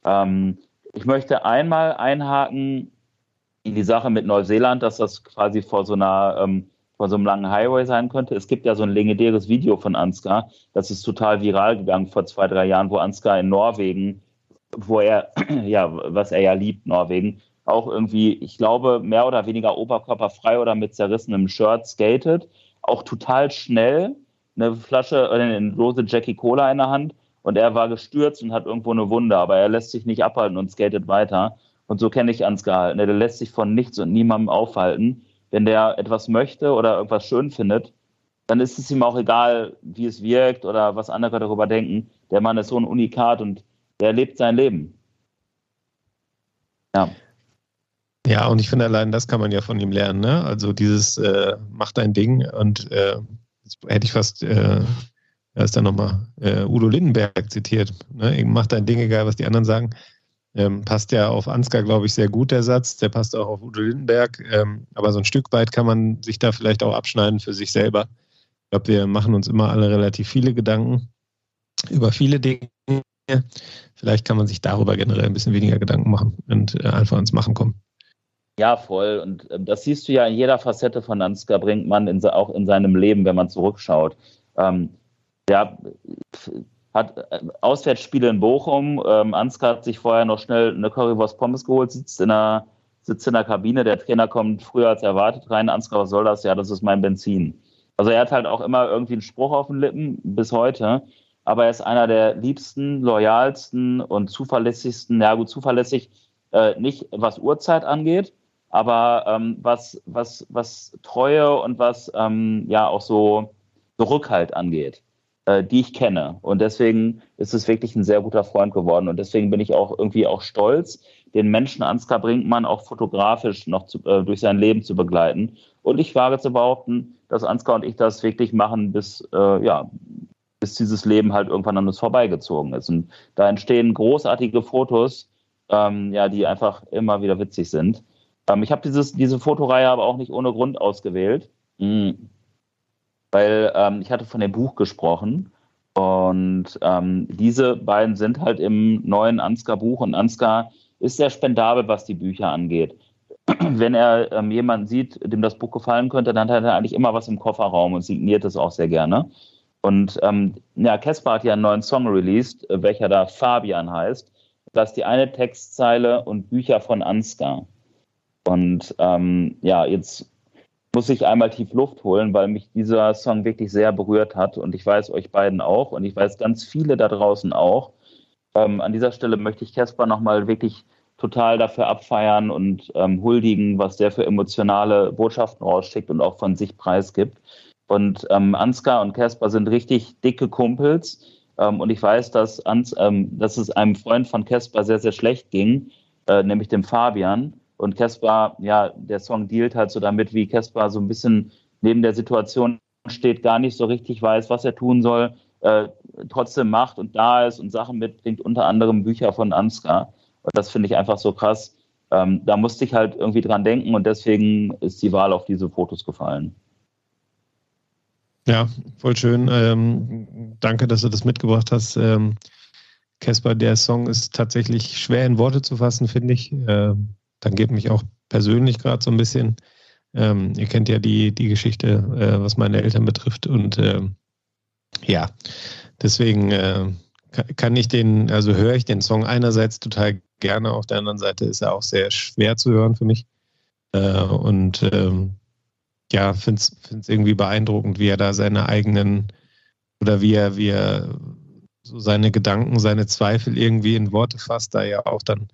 Ähm, ich möchte einmal einhaken in die Sache mit Neuseeland, dass das quasi vor so einer ähm, vor so einem langen Highway sein könnte. Es gibt ja so ein legendäres Video von Ansgar, das ist total viral gegangen vor zwei, drei Jahren, wo Ansgar in Norwegen wo er, ja, was er ja liebt, Norwegen, auch irgendwie, ich glaube, mehr oder weniger oberkörperfrei oder mit zerrissenem Shirt skatet, auch total schnell, eine Flasche, äh, eine Dose Jackie Cola in der Hand und er war gestürzt und hat irgendwo eine Wunde, aber er lässt sich nicht abhalten und skatet weiter. Und so kenne ich Ansgar. Ne? Der lässt sich von nichts und niemandem aufhalten. Wenn der etwas möchte oder irgendwas schön findet, dann ist es ihm auch egal, wie es wirkt oder was andere darüber denken. Der Mann ist so ein Unikat und der lebt sein Leben. Ja. Ja, und ich finde, allein das kann man ja von ihm lernen. Ne? Also dieses äh, Mach dein Ding und äh, hätte ich fast, äh, da ist dann nochmal äh, Udo Lindenberg zitiert. Ne? Mach dein Ding, egal was die anderen sagen. Ähm, passt ja auf Ansgar, glaube ich, sehr gut, der Satz. Der passt auch auf Udo Lindenberg. Ähm, aber so ein Stück weit kann man sich da vielleicht auch abschneiden für sich selber. Ich glaube, wir machen uns immer alle relativ viele Gedanken über viele Dinge Vielleicht kann man sich darüber generell ein bisschen weniger Gedanken machen und äh, einfach ins Machen kommen. Ja, voll. Und äh, das siehst du ja in jeder Facette von Ansgar Brinkmann, in, auch in seinem Leben, wenn man zurückschaut. Ähm, der hat äh, Auswärtsspiele in Bochum. Ähm, Ansgar hat sich vorher noch schnell eine Currywurst Pommes geholt, sitzt in der, sitzt in der Kabine. Der Trainer kommt früher als erwartet rein. Ansgar, was soll das? Ja, das ist mein Benzin. Also er hat halt auch immer irgendwie einen Spruch auf den Lippen bis heute aber er ist einer der liebsten, loyalsten und zuverlässigsten, ja gut, zuverlässig äh, nicht was Uhrzeit angeht, aber ähm, was, was, was Treue und was ähm, ja auch so, Rückhalt angeht, äh, die ich kenne. Und deswegen ist es wirklich ein sehr guter Freund geworden. Und deswegen bin ich auch irgendwie auch stolz, den Menschen Ansgar Brinkmann auch fotografisch noch zu, äh, durch sein Leben zu begleiten. Und ich wage zu behaupten, dass Ansgar und ich das wirklich machen bis, äh, ja, bis dieses Leben halt irgendwann an uns vorbeigezogen ist. Und da entstehen großartige Fotos, ähm, ja, die einfach immer wieder witzig sind. Ähm, ich habe diese Fotoreihe aber auch nicht ohne Grund ausgewählt, mh, weil ähm, ich hatte von dem Buch gesprochen und ähm, diese beiden sind halt im neuen Ansgar-Buch und Ansgar ist sehr spendabel, was die Bücher angeht. Wenn er ähm, jemanden sieht, dem das Buch gefallen könnte, dann hat er eigentlich immer was im Kofferraum und signiert es auch sehr gerne. Und ähm, ja, Caspar hat ja einen neuen Song released, äh, welcher da Fabian heißt. Das ist die eine Textzeile und Bücher von Ansgar. Und ähm, ja, jetzt muss ich einmal tief Luft holen, weil mich dieser Song wirklich sehr berührt hat. Und ich weiß euch beiden auch und ich weiß ganz viele da draußen auch. Ähm, an dieser Stelle möchte ich Caspar nochmal wirklich total dafür abfeiern und ähm, huldigen, was der für emotionale Botschaften rausschickt und auch von sich preisgibt. Und ähm, Ansgar und Caspar sind richtig dicke Kumpels. Ähm, und ich weiß, dass, Ans, ähm, dass es einem Freund von Caspar sehr, sehr schlecht ging, äh, nämlich dem Fabian. Und Caspar, ja, der Song dealt halt so damit, wie Caspar so ein bisschen neben der Situation steht, gar nicht so richtig weiß, was er tun soll, äh, trotzdem macht und da ist und Sachen mitbringt, unter anderem Bücher von Ansgar. Und das finde ich einfach so krass. Ähm, da musste ich halt irgendwie dran denken und deswegen ist die Wahl auf diese Fotos gefallen. Ja, voll schön. Ähm, danke, dass du das mitgebracht hast. Ähm, Casper, der Song ist tatsächlich schwer in Worte zu fassen, finde ich. Ähm, dann geht mich auch persönlich gerade so ein bisschen. Ähm, ihr kennt ja die, die Geschichte, äh, was meine Eltern betrifft. Und ähm, ja, deswegen äh, kann ich den, also höre ich den Song einerseits total gerne, auf der anderen Seite ist er auch sehr schwer zu hören für mich. Äh, und ähm, ja, finde es irgendwie beeindruckend, wie er da seine eigenen oder wie er, wie er so seine Gedanken, seine Zweifel irgendwie in Worte fasst, da ja auch dann,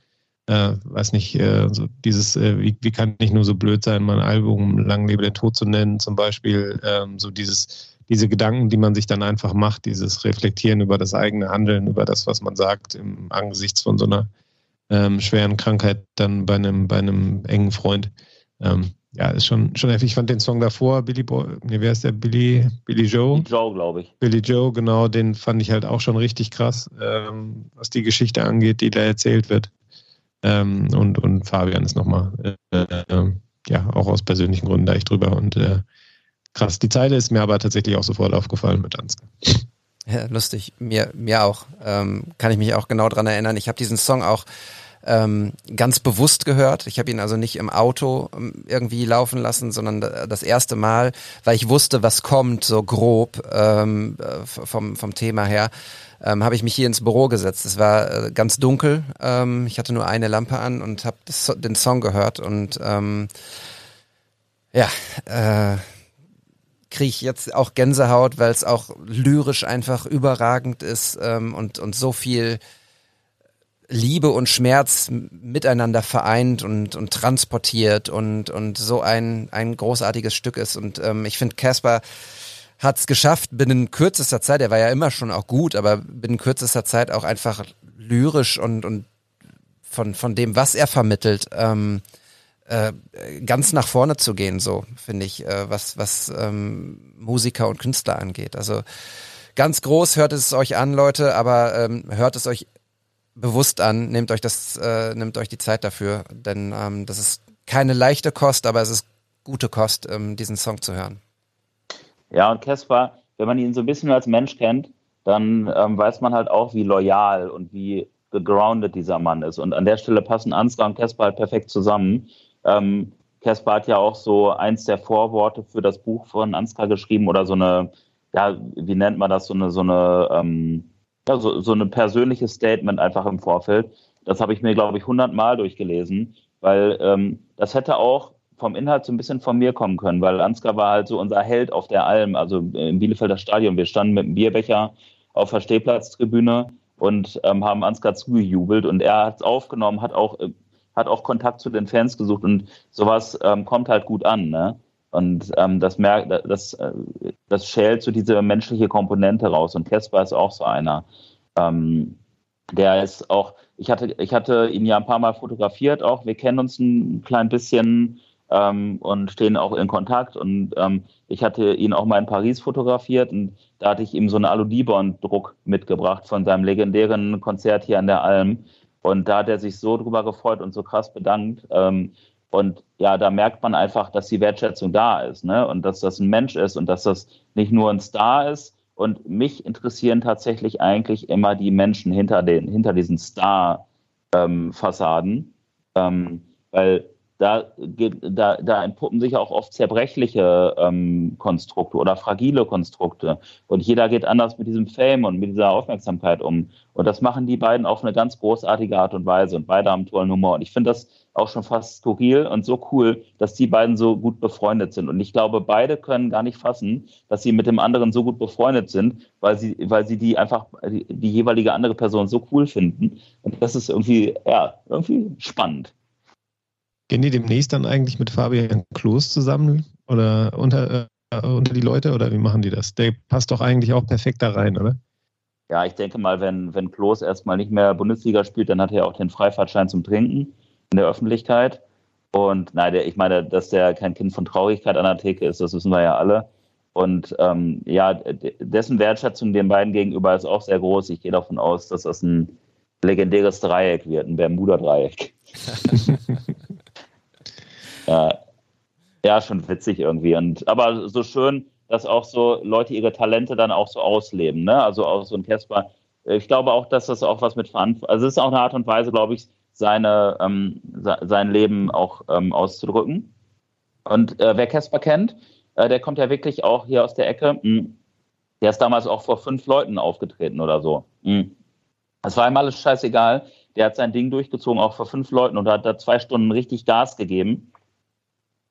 äh, weiß nicht, äh, so dieses, äh, wie, wie kann ich nur so blöd sein, mein Album Lang lebe der Tod zu nennen, zum Beispiel, ähm, so dieses, diese Gedanken, die man sich dann einfach macht, dieses Reflektieren über das eigene Handeln, über das, was man sagt, im Angesichts von so einer ähm, schweren Krankheit dann bei einem, bei einem engen Freund. Ähm, ja, ist schon, schon heftig. Ich fand den Song davor, Billy Boy, nee, wer ist der? Billy, Billy Joe? Billy Joe, glaube ich. Billy Joe, genau, den fand ich halt auch schon richtig krass, ähm, was die Geschichte angeht, die da erzählt wird. Ähm, und, und Fabian ist nochmal, äh, äh, ja, auch aus persönlichen Gründen da ich drüber. Und äh, krass, die Zeile ist mir aber tatsächlich auch sofort aufgefallen mit Ansgar. Ja, lustig, mir, mir auch. Ähm, kann ich mich auch genau dran erinnern. Ich habe diesen Song auch ähm, ganz bewusst gehört. Ich habe ihn also nicht im Auto ähm, irgendwie laufen lassen, sondern das erste Mal, weil ich wusste, was kommt, so grob ähm, äh, vom, vom Thema her, ähm, habe ich mich hier ins Büro gesetzt. Es war äh, ganz dunkel. Ähm, ich hatte nur eine Lampe an und habe den Song gehört und ähm, ja, äh, kriege ich jetzt auch Gänsehaut, weil es auch lyrisch einfach überragend ist ähm, und, und so viel Liebe und Schmerz miteinander vereint und, und transportiert und, und so ein, ein großartiges Stück ist. Und ähm, ich finde, Casper hat es geschafft, binnen kürzester Zeit, er war ja immer schon auch gut, aber binnen kürzester Zeit auch einfach lyrisch und, und von, von dem, was er vermittelt, ähm, äh, ganz nach vorne zu gehen, so finde ich, äh, was, was ähm, Musiker und Künstler angeht. Also ganz groß, hört es euch an, Leute, aber ähm, hört es euch bewusst an, nehmt euch das, äh, nehmt euch die Zeit dafür, denn ähm, das ist keine leichte Kost, aber es ist gute Kost, ähm, diesen Song zu hören. Ja, und Caspar, wenn man ihn so ein bisschen als Mensch kennt, dann ähm, weiß man halt auch, wie loyal und wie gegroundet dieser Mann ist. Und an der Stelle passen Ansgar und Caspar halt perfekt zusammen. Ähm, Caspar hat ja auch so eins der Vorworte für das Buch von Ansgar geschrieben oder so eine, ja, wie nennt man das, so eine, so eine, ähm, ja, so, so ein persönliches Statement einfach im Vorfeld. Das habe ich mir, glaube ich, hundertmal durchgelesen, weil ähm, das hätte auch vom Inhalt so ein bisschen von mir kommen können, weil Ansgar war halt so unser Held auf der Alm, also im Bielefelder Stadion. Wir standen mit einem Bierbecher auf der Stehplatztribüne und ähm, haben Ansgar zugejubelt und er hat es aufgenommen, hat auch, äh, hat auch Kontakt zu den Fans gesucht und sowas ähm, kommt halt gut an. Ne? Und ähm, das merkt, das, äh, das schält so diese menschliche Komponente raus. Und Kesper ist auch so einer. Ähm, der ist auch, ich hatte, ich hatte ihn ja ein paar Mal fotografiert, auch wir kennen uns ein klein bisschen ähm, und stehen auch in Kontakt. Und ähm, ich hatte ihn auch mal in Paris fotografiert und da hatte ich ihm so einen Alu-Dibon-Druck mitgebracht von seinem legendären Konzert hier an der Alm. Und da hat er sich so drüber gefreut und so krass bedankt. Ähm, und ja, da merkt man einfach, dass die Wertschätzung da ist, ne? Und dass das ein Mensch ist und dass das nicht nur ein Star ist. Und mich interessieren tatsächlich eigentlich immer die Menschen hinter den, hinter diesen Star-Fassaden. Ähm, ähm, weil da, da, da entpuppen sich auch oft zerbrechliche ähm, Konstrukte oder fragile Konstrukte. Und jeder geht anders mit diesem Fame und mit dieser Aufmerksamkeit um. Und das machen die beiden auf eine ganz großartige Art und Weise. Und beide haben tollen Humor. Und ich finde das auch schon fast skurril und so cool, dass die beiden so gut befreundet sind. Und ich glaube, beide können gar nicht fassen, dass sie mit dem anderen so gut befreundet sind, weil sie, weil sie die einfach, die, die jeweilige andere Person so cool finden. Und das ist irgendwie, ja, irgendwie spannend. Gehen die demnächst dann eigentlich mit Fabian Klos zusammen oder unter, äh, unter die Leute oder wie machen die das? Der passt doch eigentlich auch perfekt da rein, oder? Ja, ich denke mal, wenn, wenn Klos erstmal nicht mehr Bundesliga spielt, dann hat er auch den Freifahrtschein zum Trinken in der Öffentlichkeit. Und nein, der, ich meine, dass der kein Kind von Traurigkeit an der Theke ist, das wissen wir ja alle. Und ähm, ja, dessen Wertschätzung den beiden gegenüber ist auch sehr groß. Ich gehe davon aus, dass das ein legendäres Dreieck wird, ein Bermuda-Dreieck. ja, ja, schon witzig irgendwie. Und, aber so schön, dass auch so Leute ihre Talente dann auch so ausleben. Ne? Also auch so ein Casper. Ich glaube auch, dass das auch was mit Verantwortung, also es ist auch eine Art und Weise, glaube ich, seine, ähm, sein Leben auch ähm, auszudrücken. Und äh, wer Casper kennt, äh, der kommt ja wirklich auch hier aus der Ecke. Hm. Der ist damals auch vor fünf Leuten aufgetreten oder so. Hm. Das war ihm alles scheißegal. Der hat sein Ding durchgezogen, auch vor fünf Leuten und hat da zwei Stunden richtig Gas gegeben.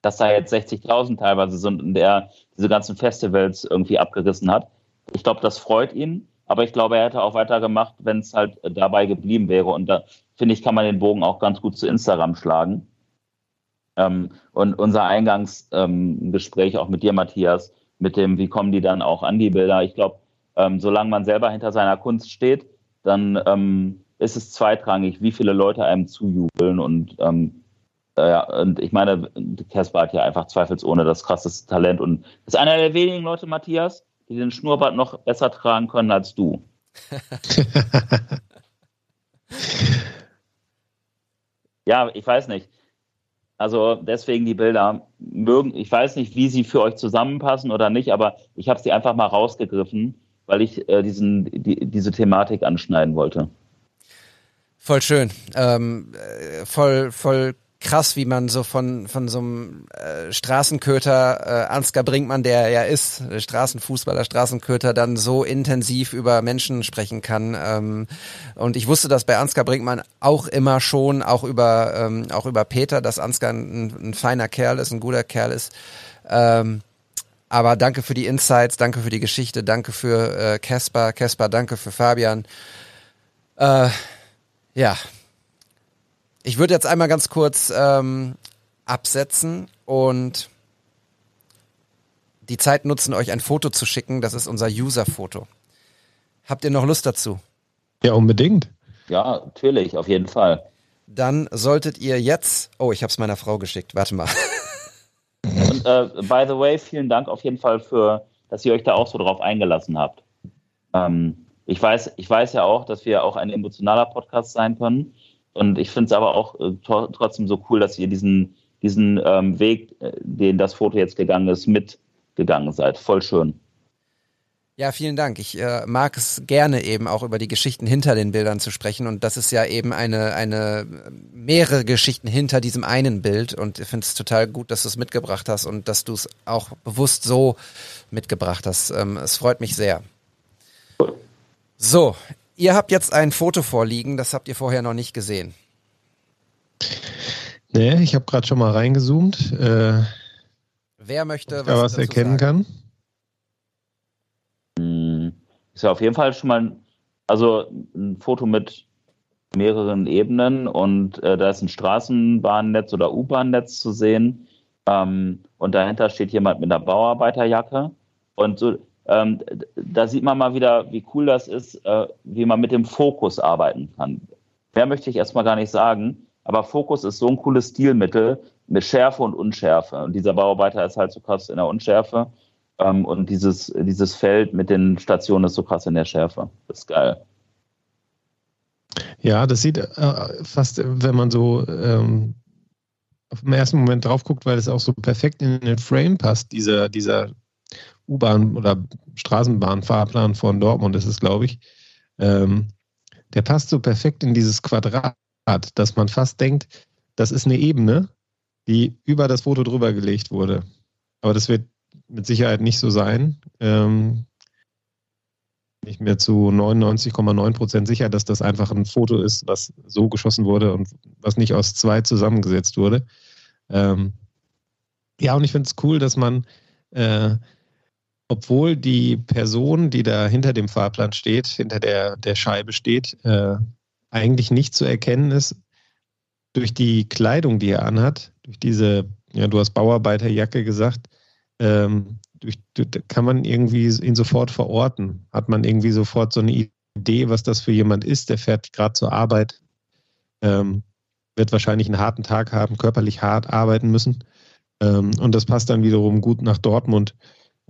Dass da jetzt 60.000 teilweise sind und der diese ganzen Festivals irgendwie abgerissen hat. Ich glaube, das freut ihn. Aber ich glaube, er hätte auch weitergemacht, wenn es halt dabei geblieben wäre. Und da finde ich, kann man den Bogen auch ganz gut zu Instagram schlagen. Ähm, und unser Eingangsgespräch ähm, auch mit dir, Matthias, mit dem, wie kommen die dann auch an die Bilder? Ich glaube, ähm, solange man selber hinter seiner Kunst steht, dann ähm, ist es zweitrangig, wie viele Leute einem zujubeln. Und, ähm, äh, und ich meine, Casper hat ja einfach zweifelsohne das krasseste Talent und ist einer der wenigen Leute, Matthias, die den Schnurrbart noch besser tragen können als du. ja, ich weiß nicht. Also deswegen die Bilder mögen, ich weiß nicht, wie sie für euch zusammenpassen oder nicht, aber ich habe sie einfach mal rausgegriffen, weil ich äh, diesen, die, diese Thematik anschneiden wollte. Voll schön. Ähm, äh, voll, voll krass, wie man so von, von so einem äh, Straßenköter, äh, Ansgar Brinkmann, der ja ist, äh, Straßenfußballer, Straßenköter, dann so intensiv über Menschen sprechen kann. Ähm, und ich wusste das bei Ansgar Brinkmann auch immer schon, auch über, ähm, auch über Peter, dass Ansgar ein, ein feiner Kerl ist, ein guter Kerl ist. Ähm, aber danke für die Insights, danke für die Geschichte, danke für Caspar, äh, Caspar, danke für Fabian. Äh, ja, ich würde jetzt einmal ganz kurz ähm, absetzen und die Zeit nutzen, euch ein Foto zu schicken. Das ist unser User-Foto. Habt ihr noch Lust dazu? Ja, unbedingt. Ja, natürlich, auf jeden Fall. Dann solltet ihr jetzt. Oh, ich habe es meiner Frau geschickt. Warte mal. Und äh, by the way, vielen Dank auf jeden Fall für, dass ihr euch da auch so drauf eingelassen habt. Ähm, ich weiß, ich weiß ja auch, dass wir auch ein emotionaler Podcast sein können. Und ich finde es aber auch äh, trotzdem so cool, dass ihr diesen, diesen ähm, Weg, äh, den das Foto jetzt gegangen ist, mitgegangen seid. Voll schön. Ja, vielen Dank. Ich äh, mag es gerne eben auch über die Geschichten hinter den Bildern zu sprechen und das ist ja eben eine eine mehrere Geschichten hinter diesem einen Bild und ich finde es total gut, dass du es mitgebracht hast und dass du es auch bewusst so mitgebracht hast. Ähm, es freut mich sehr. So, Ihr habt jetzt ein Foto vorliegen, das habt ihr vorher noch nicht gesehen. Nee, ich habe gerade schon mal reingezoomt. Äh, Wer möchte was, was erkennen sagen? kann? Hm, ist ja auf jeden Fall schon mal also ein Foto mit mehreren Ebenen und äh, da ist ein Straßenbahnnetz oder U-Bahn-Netz zu sehen. Ähm, und dahinter steht jemand mit einer Bauarbeiterjacke. Und so, ähm, da sieht man mal wieder, wie cool das ist, äh, wie man mit dem Fokus arbeiten kann. Mehr möchte ich erstmal gar nicht sagen, aber Fokus ist so ein cooles Stilmittel mit Schärfe und Unschärfe. Und dieser Bauarbeiter ist halt so krass in der Unschärfe. Ähm, und dieses, dieses Feld mit den Stationen ist so krass in der Schärfe. Das ist geil. Ja, das sieht äh, fast, wenn man so ähm, den ersten Moment drauf guckt, weil es auch so perfekt in den Frame passt, dieser, dieser U-Bahn- oder Straßenbahnfahrplan von Dortmund ist es, glaube ich. Ähm, der passt so perfekt in dieses Quadrat, dass man fast denkt, das ist eine Ebene, die über das Foto drüber gelegt wurde. Aber das wird mit Sicherheit nicht so sein. Ähm, ich mir zu 99,9 Prozent sicher, dass das einfach ein Foto ist, was so geschossen wurde und was nicht aus zwei zusammengesetzt wurde. Ähm, ja, und ich finde es cool, dass man äh, obwohl die Person, die da hinter dem Fahrplan steht, hinter der, der Scheibe steht, äh, eigentlich nicht zu erkennen ist durch die Kleidung, die er anhat, durch diese, ja, du hast Bauarbeiterjacke gesagt, ähm, durch, kann man irgendwie ihn sofort verorten. Hat man irgendwie sofort so eine Idee, was das für jemand ist, der fährt gerade zur Arbeit. Ähm, wird wahrscheinlich einen harten Tag haben, körperlich hart arbeiten müssen. Ähm, und das passt dann wiederum gut nach Dortmund,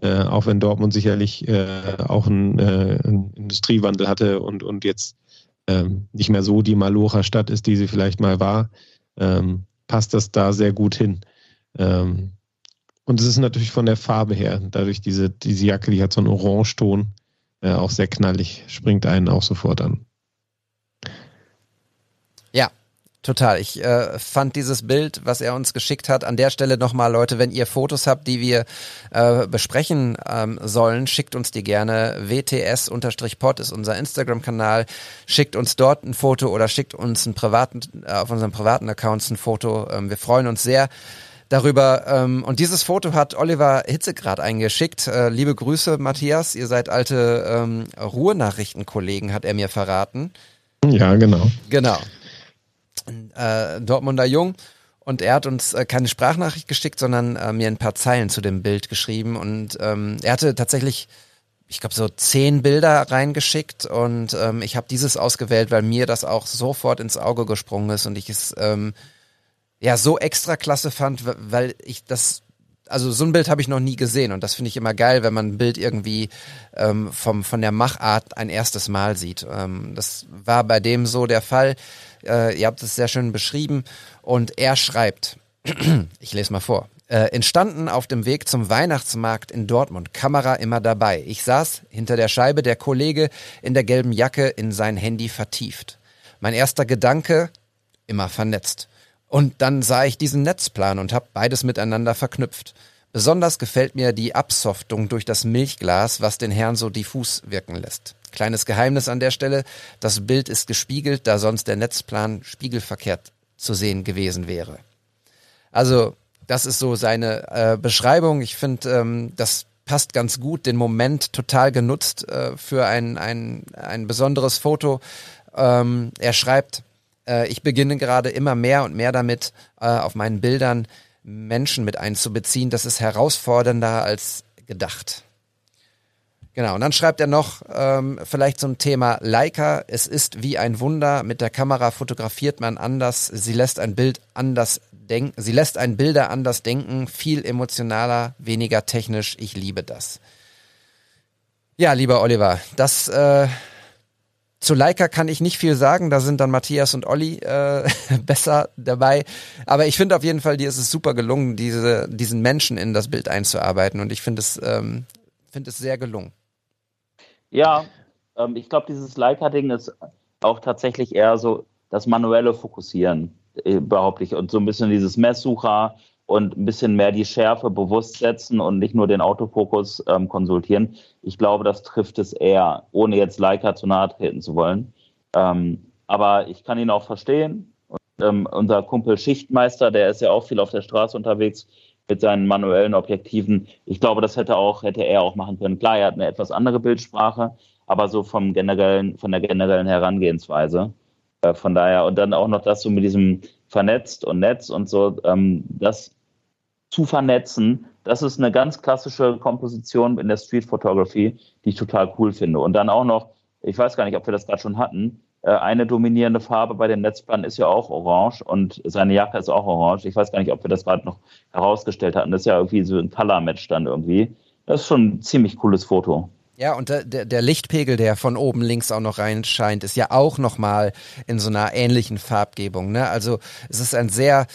äh, auch wenn Dortmund sicherlich äh, auch einen, äh, einen, Industriewandel hatte und, und jetzt ähm, nicht mehr so die Malocha-Stadt ist, die sie vielleicht mal war, ähm, passt das da sehr gut hin. Ähm, und es ist natürlich von der Farbe her, dadurch diese, diese Jacke, die hat so einen Orangeton, äh, auch sehr knallig, springt einen auch sofort an. Total. Ich äh, fand dieses Bild, was er uns geschickt hat, an der Stelle nochmal, Leute, wenn ihr Fotos habt, die wir äh, besprechen ähm, sollen, schickt uns die gerne. WTS-Pod ist unser Instagram-Kanal. Schickt uns dort ein Foto oder schickt uns einen privaten, äh, auf unseren privaten Accounts ein Foto. Ähm, wir freuen uns sehr darüber. Ähm, und dieses Foto hat Oliver Hitzegrad eingeschickt. Äh, liebe Grüße, Matthias. Ihr seid alte ähm, Ruhrnachrichtenkollegen, hat er mir verraten. Ja, genau. Genau äh, Dortmunder Jung. Und er hat uns äh, keine Sprachnachricht geschickt, sondern äh, mir ein paar Zeilen zu dem Bild geschrieben. Und ähm, er hatte tatsächlich, ich glaube, so zehn Bilder reingeschickt. Und ähm, ich habe dieses ausgewählt, weil mir das auch sofort ins Auge gesprungen ist und ich es ähm, ja so extra klasse fand, weil ich das also so ein Bild habe ich noch nie gesehen und das finde ich immer geil, wenn man ein Bild irgendwie ähm, vom, von der Machart ein erstes Mal sieht. Ähm, das war bei dem so der Fall. Äh, ihr habt es sehr schön beschrieben. Und er schreibt, ich lese mal vor. Äh, entstanden auf dem Weg zum Weihnachtsmarkt in Dortmund. Kamera immer dabei. Ich saß hinter der Scheibe, der Kollege in der gelben Jacke in sein Handy vertieft. Mein erster Gedanke, immer vernetzt. Und dann sah ich diesen Netzplan und habe beides miteinander verknüpft. Besonders gefällt mir die Absoftung durch das Milchglas, was den Herrn so diffus wirken lässt. Kleines Geheimnis an der Stelle, das Bild ist gespiegelt, da sonst der Netzplan spiegelverkehrt zu sehen gewesen wäre. Also, das ist so seine äh, Beschreibung. Ich finde, ähm, das passt ganz gut, den Moment total genutzt äh, für ein, ein, ein besonderes Foto. Ähm, er schreibt, äh, ich beginne gerade immer mehr und mehr damit, äh, auf meinen Bildern Menschen mit einzubeziehen. Das ist herausfordernder als gedacht. Genau, und dann schreibt er noch ähm, vielleicht zum Thema Leica. Es ist wie ein Wunder. Mit der Kamera fotografiert man anders. Sie lässt ein Bild anders denken. Sie lässt ein Bilder anders denken. Viel emotionaler, weniger technisch. Ich liebe das. Ja, lieber Oliver, das äh, zu Leica kann ich nicht viel sagen. Da sind dann Matthias und Olli äh, besser dabei. Aber ich finde auf jeden Fall, dir ist es super gelungen, diese, diesen Menschen in das Bild einzuarbeiten. Und ich finde es, ähm, finde es sehr gelungen. Ja, ähm, ich glaube, dieses Leica-Ding ist auch tatsächlich eher so das manuelle Fokussieren, äh, behaupte ich. Und so ein bisschen dieses Messsucher und ein bisschen mehr die Schärfe bewusst setzen und nicht nur den Autofokus ähm, konsultieren. Ich glaube, das trifft es eher, ohne jetzt Leica zu nahe treten zu wollen. Ähm, aber ich kann ihn auch verstehen. Und, ähm, unser Kumpel Schichtmeister, der ist ja auch viel auf der Straße unterwegs, mit seinen manuellen Objektiven. Ich glaube, das hätte auch, hätte er auch machen können. Klar, er hat eine etwas andere Bildsprache, aber so vom generellen, von der generellen Herangehensweise. Äh, von daher, und dann auch noch das so mit diesem vernetzt und Netz und so, ähm, das zu vernetzen, das ist eine ganz klassische Komposition in der Street Photography, die ich total cool finde. Und dann auch noch, ich weiß gar nicht, ob wir das gerade schon hatten, eine dominierende Farbe bei den Netzplanen ist ja auch orange und seine Jacke ist auch orange. Ich weiß gar nicht, ob wir das gerade noch herausgestellt hatten. Das ist ja irgendwie so ein Color-Match dann irgendwie. Das ist schon ein ziemlich cooles Foto. Ja, und der, der Lichtpegel, der von oben links auch noch reinscheint, ist ja auch nochmal in so einer ähnlichen Farbgebung. Ne? Also es ist ein sehr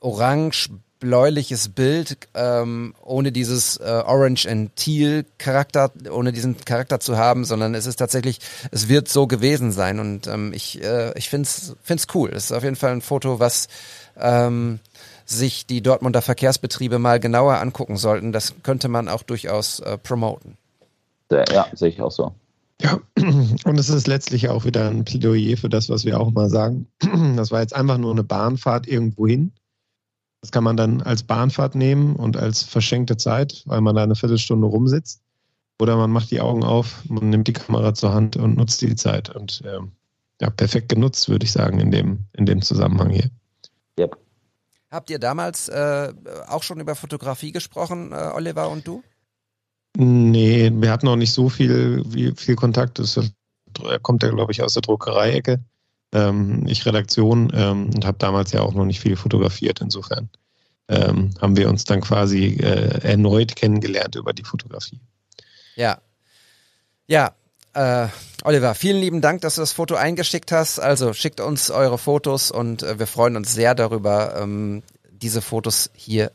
orange bläuliches Bild, ähm, ohne dieses äh, Orange and Teal Charakter, ohne diesen Charakter zu haben, sondern es ist tatsächlich, es wird so gewesen sein und ähm, ich, äh, ich find's find's cool. Es ist auf jeden Fall ein Foto, was ähm, sich die Dortmunder Verkehrsbetriebe mal genauer angucken sollten. Das könnte man auch durchaus äh, promoten. Ja, sehe ich auch so. Ja, und es ist letztlich auch wieder ein Plädoyer für das, was wir auch mal sagen. Das war jetzt einfach nur eine Bahnfahrt irgendwo hin das kann man dann als Bahnfahrt nehmen und als verschenkte Zeit, weil man da eine Viertelstunde rumsitzt. Oder man macht die Augen auf, man nimmt die Kamera zur Hand und nutzt die Zeit. Und ähm, ja, perfekt genutzt, würde ich sagen, in dem, in dem Zusammenhang hier. Yep. Habt ihr damals äh, auch schon über Fotografie gesprochen, äh, Oliver und du? Nee, wir hatten noch nicht so viel, wie, viel Kontakt. Das kommt ja, glaube ich, aus der Druckereiecke. Ähm, ich Redaktion ähm, und habe damals ja auch noch nicht viel fotografiert. Insofern ähm, haben wir uns dann quasi äh, erneut kennengelernt über die Fotografie. Ja. Ja, äh, Oliver, vielen lieben Dank, dass du das Foto eingeschickt hast. Also schickt uns eure Fotos und äh, wir freuen uns sehr darüber, ähm, diese Fotos hier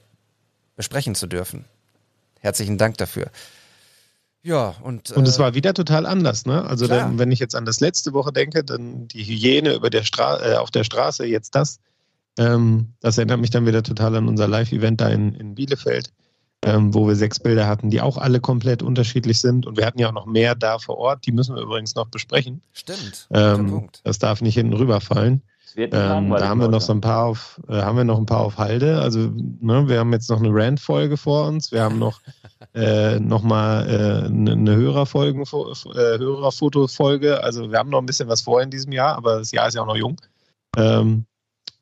besprechen zu dürfen. Herzlichen Dank dafür. Ja, und. und es äh, war wieder total anders, ne? Also, dann, wenn ich jetzt an das letzte Woche denke, dann die Hygiene über der Stra äh, auf der Straße, jetzt das. Ähm, das erinnert mich dann wieder total an unser Live-Event da in, in Bielefeld ähm, wo wir sechs Bilder hatten, die auch alle komplett unterschiedlich sind. Und wir hatten ja auch noch mehr da vor Ort, die müssen wir übrigens noch besprechen. Stimmt. Ähm, das darf nicht hinten rüberfallen. Ähm, da haben wir noch so ein paar auf, äh, haben wir noch ein paar auf Halde. Also ne, wir haben jetzt noch eine Rand-Folge vor uns. Wir haben noch äh, noch mal äh, eine, eine Hörerfolgen, äh, Hörerfotofolge. Also wir haben noch ein bisschen was vor in diesem Jahr, aber das Jahr ist ja auch noch jung. Ähm,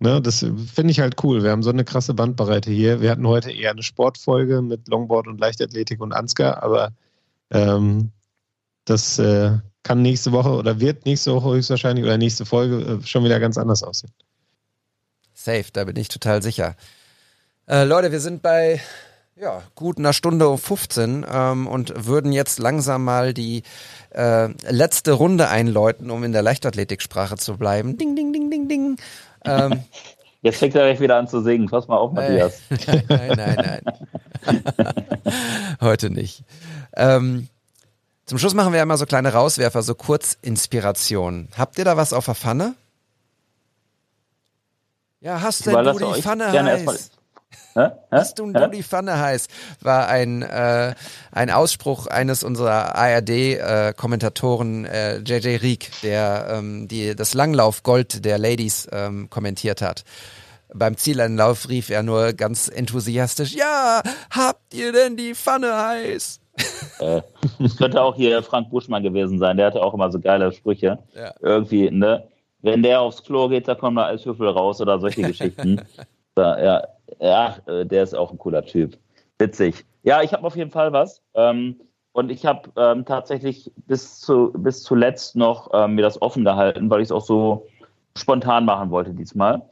Ne, das finde ich halt cool. Wir haben so eine krasse Bandbreite hier. Wir hatten heute eher eine Sportfolge mit Longboard und Leichtathletik und Ansgar, aber ähm, das äh, kann nächste Woche oder wird nächste Woche höchstwahrscheinlich oder nächste Folge äh, schon wieder ganz anders aussehen. Safe, da bin ich total sicher. Äh, Leute, wir sind bei ja, gut einer Stunde um 15 ähm, und würden jetzt langsam mal die äh, letzte Runde einläuten, um in der Leichtathletiksprache zu bleiben. Ding, ding, ding, ding, ding. Ähm, Jetzt fängt er gleich wieder an zu singen. Pass mal auf, Matthias. nein, nein, nein. Heute nicht. Ähm, zum Schluss machen wir immer so kleine Rauswerfer, so Kurzinspiration. Habt ihr da was auf der Pfanne? Ja, hast denn du die Pfanne heiß? Hast du Hä? die Pfanne heiß? War ein, äh, ein Ausspruch eines unserer ARD-Kommentatoren, äh, äh, JJ Rieck, der ähm, die, das Langlaufgold der Ladies ähm, kommentiert hat. Beim Zieleinlauf rief er nur ganz enthusiastisch, ja, habt ihr denn die Pfanne heiß? äh, das könnte auch hier Frank Buschmann gewesen sein, der hatte auch immer so geile Sprüche. Ja. Irgendwie, ne? Wenn der aufs Klo geht, da kommen da Eishüffel raus oder solche Geschichten. Ja, ja, äh, der ist auch ein cooler Typ. Witzig. Ja, ich habe auf jeden Fall was. Ähm, und ich habe ähm, tatsächlich bis, zu, bis zuletzt noch ähm, mir das offen gehalten, weil ich es auch so spontan machen wollte diesmal.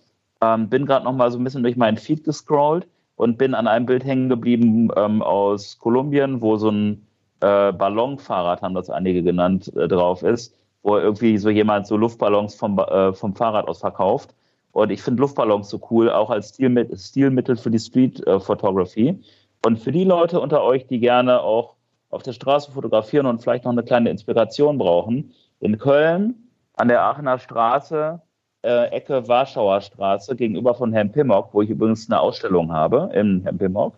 Ähm, bin gerade noch mal so ein bisschen durch meinen Feed gescrollt und bin an einem Bild hängen geblieben ähm, aus Kolumbien, wo so ein äh, Ballonfahrrad, haben das einige genannt, äh, drauf ist, wo irgendwie so jemand so Luftballons vom, äh, vom Fahrrad aus verkauft. Und ich finde Luftballons so cool, auch als Stilmittel, Stilmittel für die Street äh, Photography. Und für die Leute unter euch, die gerne auch auf der Straße fotografieren und vielleicht noch eine kleine Inspiration brauchen, in Köln an der Aachener Straße, äh, Ecke Warschauer Straße, gegenüber von Herrn Pimmock, wo ich übrigens eine Ausstellung habe, im Herrn Pimmock,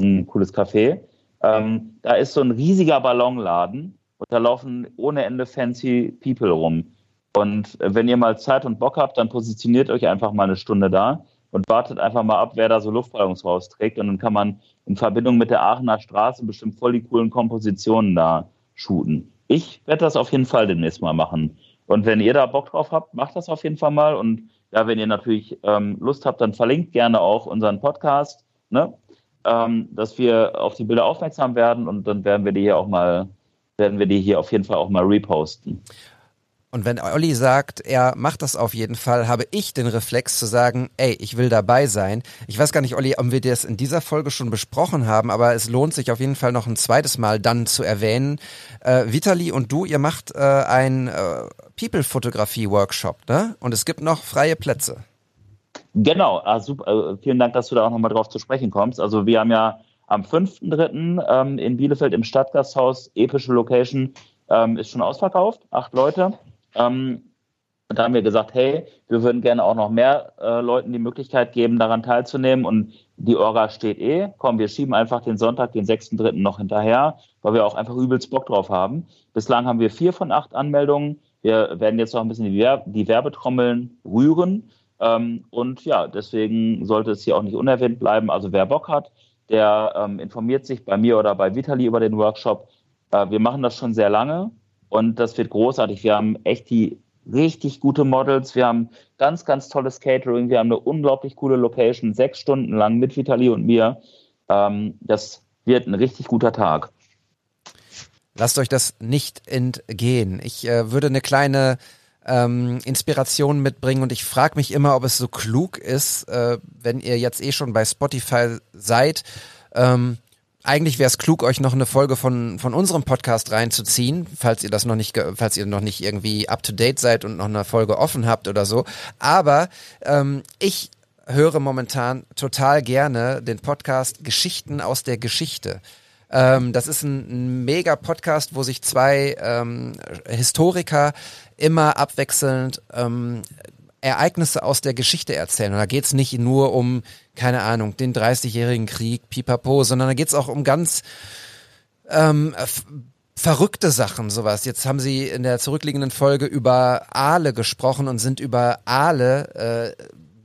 ein cooles Café. Ähm, da ist so ein riesiger Ballonladen und da laufen ohne Ende fancy People rum. Und wenn ihr mal Zeit und Bock habt, dann positioniert euch einfach mal eine Stunde da und wartet einfach mal ab, wer da so Luftballons rausträgt. Und dann kann man in Verbindung mit der Aachener Straße bestimmt voll die coolen Kompositionen da shooten. Ich werde das auf jeden Fall demnächst mal machen. Und wenn ihr da Bock drauf habt, macht das auf jeden Fall mal. Und ja, wenn ihr natürlich ähm, Lust habt, dann verlinkt gerne auch unseren Podcast, ne? ähm, dass wir auf die Bilder aufmerksam werden und dann werden wir die hier auch mal, werden wir die hier auf jeden Fall auch mal reposten. Und wenn Olli sagt, er macht das auf jeden Fall, habe ich den Reflex zu sagen, ey, ich will dabei sein. Ich weiß gar nicht, Olli, ob wir das in dieser Folge schon besprochen haben, aber es lohnt sich auf jeden Fall noch ein zweites Mal dann zu erwähnen. Äh, Vitali und du, ihr macht äh, ein äh, People-Fotografie-Workshop, ne? Und es gibt noch freie Plätze. Genau, ah, super. Äh, vielen Dank, dass du da auch nochmal drauf zu sprechen kommst. Also wir haben ja am 5.3. Ähm, in Bielefeld im Stadtgasthaus, epische Location, ähm, ist schon ausverkauft, acht Leute. Ähm, da haben wir gesagt, hey, wir würden gerne auch noch mehr äh, Leuten die Möglichkeit geben, daran teilzunehmen. Und die Orga steht eh. Komm, wir schieben einfach den Sonntag, den 6.3. noch hinterher, weil wir auch einfach übelst Bock drauf haben. Bislang haben wir vier von acht Anmeldungen. Wir werden jetzt noch ein bisschen die, Werb die Werbetrommeln rühren. Ähm, und ja, deswegen sollte es hier auch nicht unerwähnt bleiben. Also wer Bock hat, der ähm, informiert sich bei mir oder bei Vitali über den Workshop. Äh, wir machen das schon sehr lange. Und das wird großartig. Wir haben echt die richtig gute Models. Wir haben ganz, ganz tolles Catering. Wir haben eine unglaublich coole Location, sechs Stunden lang mit Vitali und mir. Ähm, das wird ein richtig guter Tag. Lasst euch das nicht entgehen. Ich äh, würde eine kleine ähm, Inspirationen mitbringen und ich frage mich immer, ob es so klug ist, äh, wenn ihr jetzt eh schon bei Spotify seid. Ähm, eigentlich wäre es klug, euch noch eine Folge von, von unserem Podcast reinzuziehen, falls ihr das noch nicht, falls ihr noch nicht irgendwie up to date seid und noch eine Folge offen habt oder so. Aber ähm, ich höre momentan total gerne den Podcast Geschichten aus der Geschichte. Ähm, das ist ein, ein mega Podcast, wo sich zwei ähm, Historiker immer abwechselnd ähm, Ereignisse aus der Geschichte erzählen. Und da geht's nicht nur um, keine Ahnung, den 30-jährigen Krieg, pipapo, sondern da geht's auch um ganz ähm, verrückte Sachen, sowas. Jetzt haben sie in der zurückliegenden Folge über Aale gesprochen und sind über Aale, äh,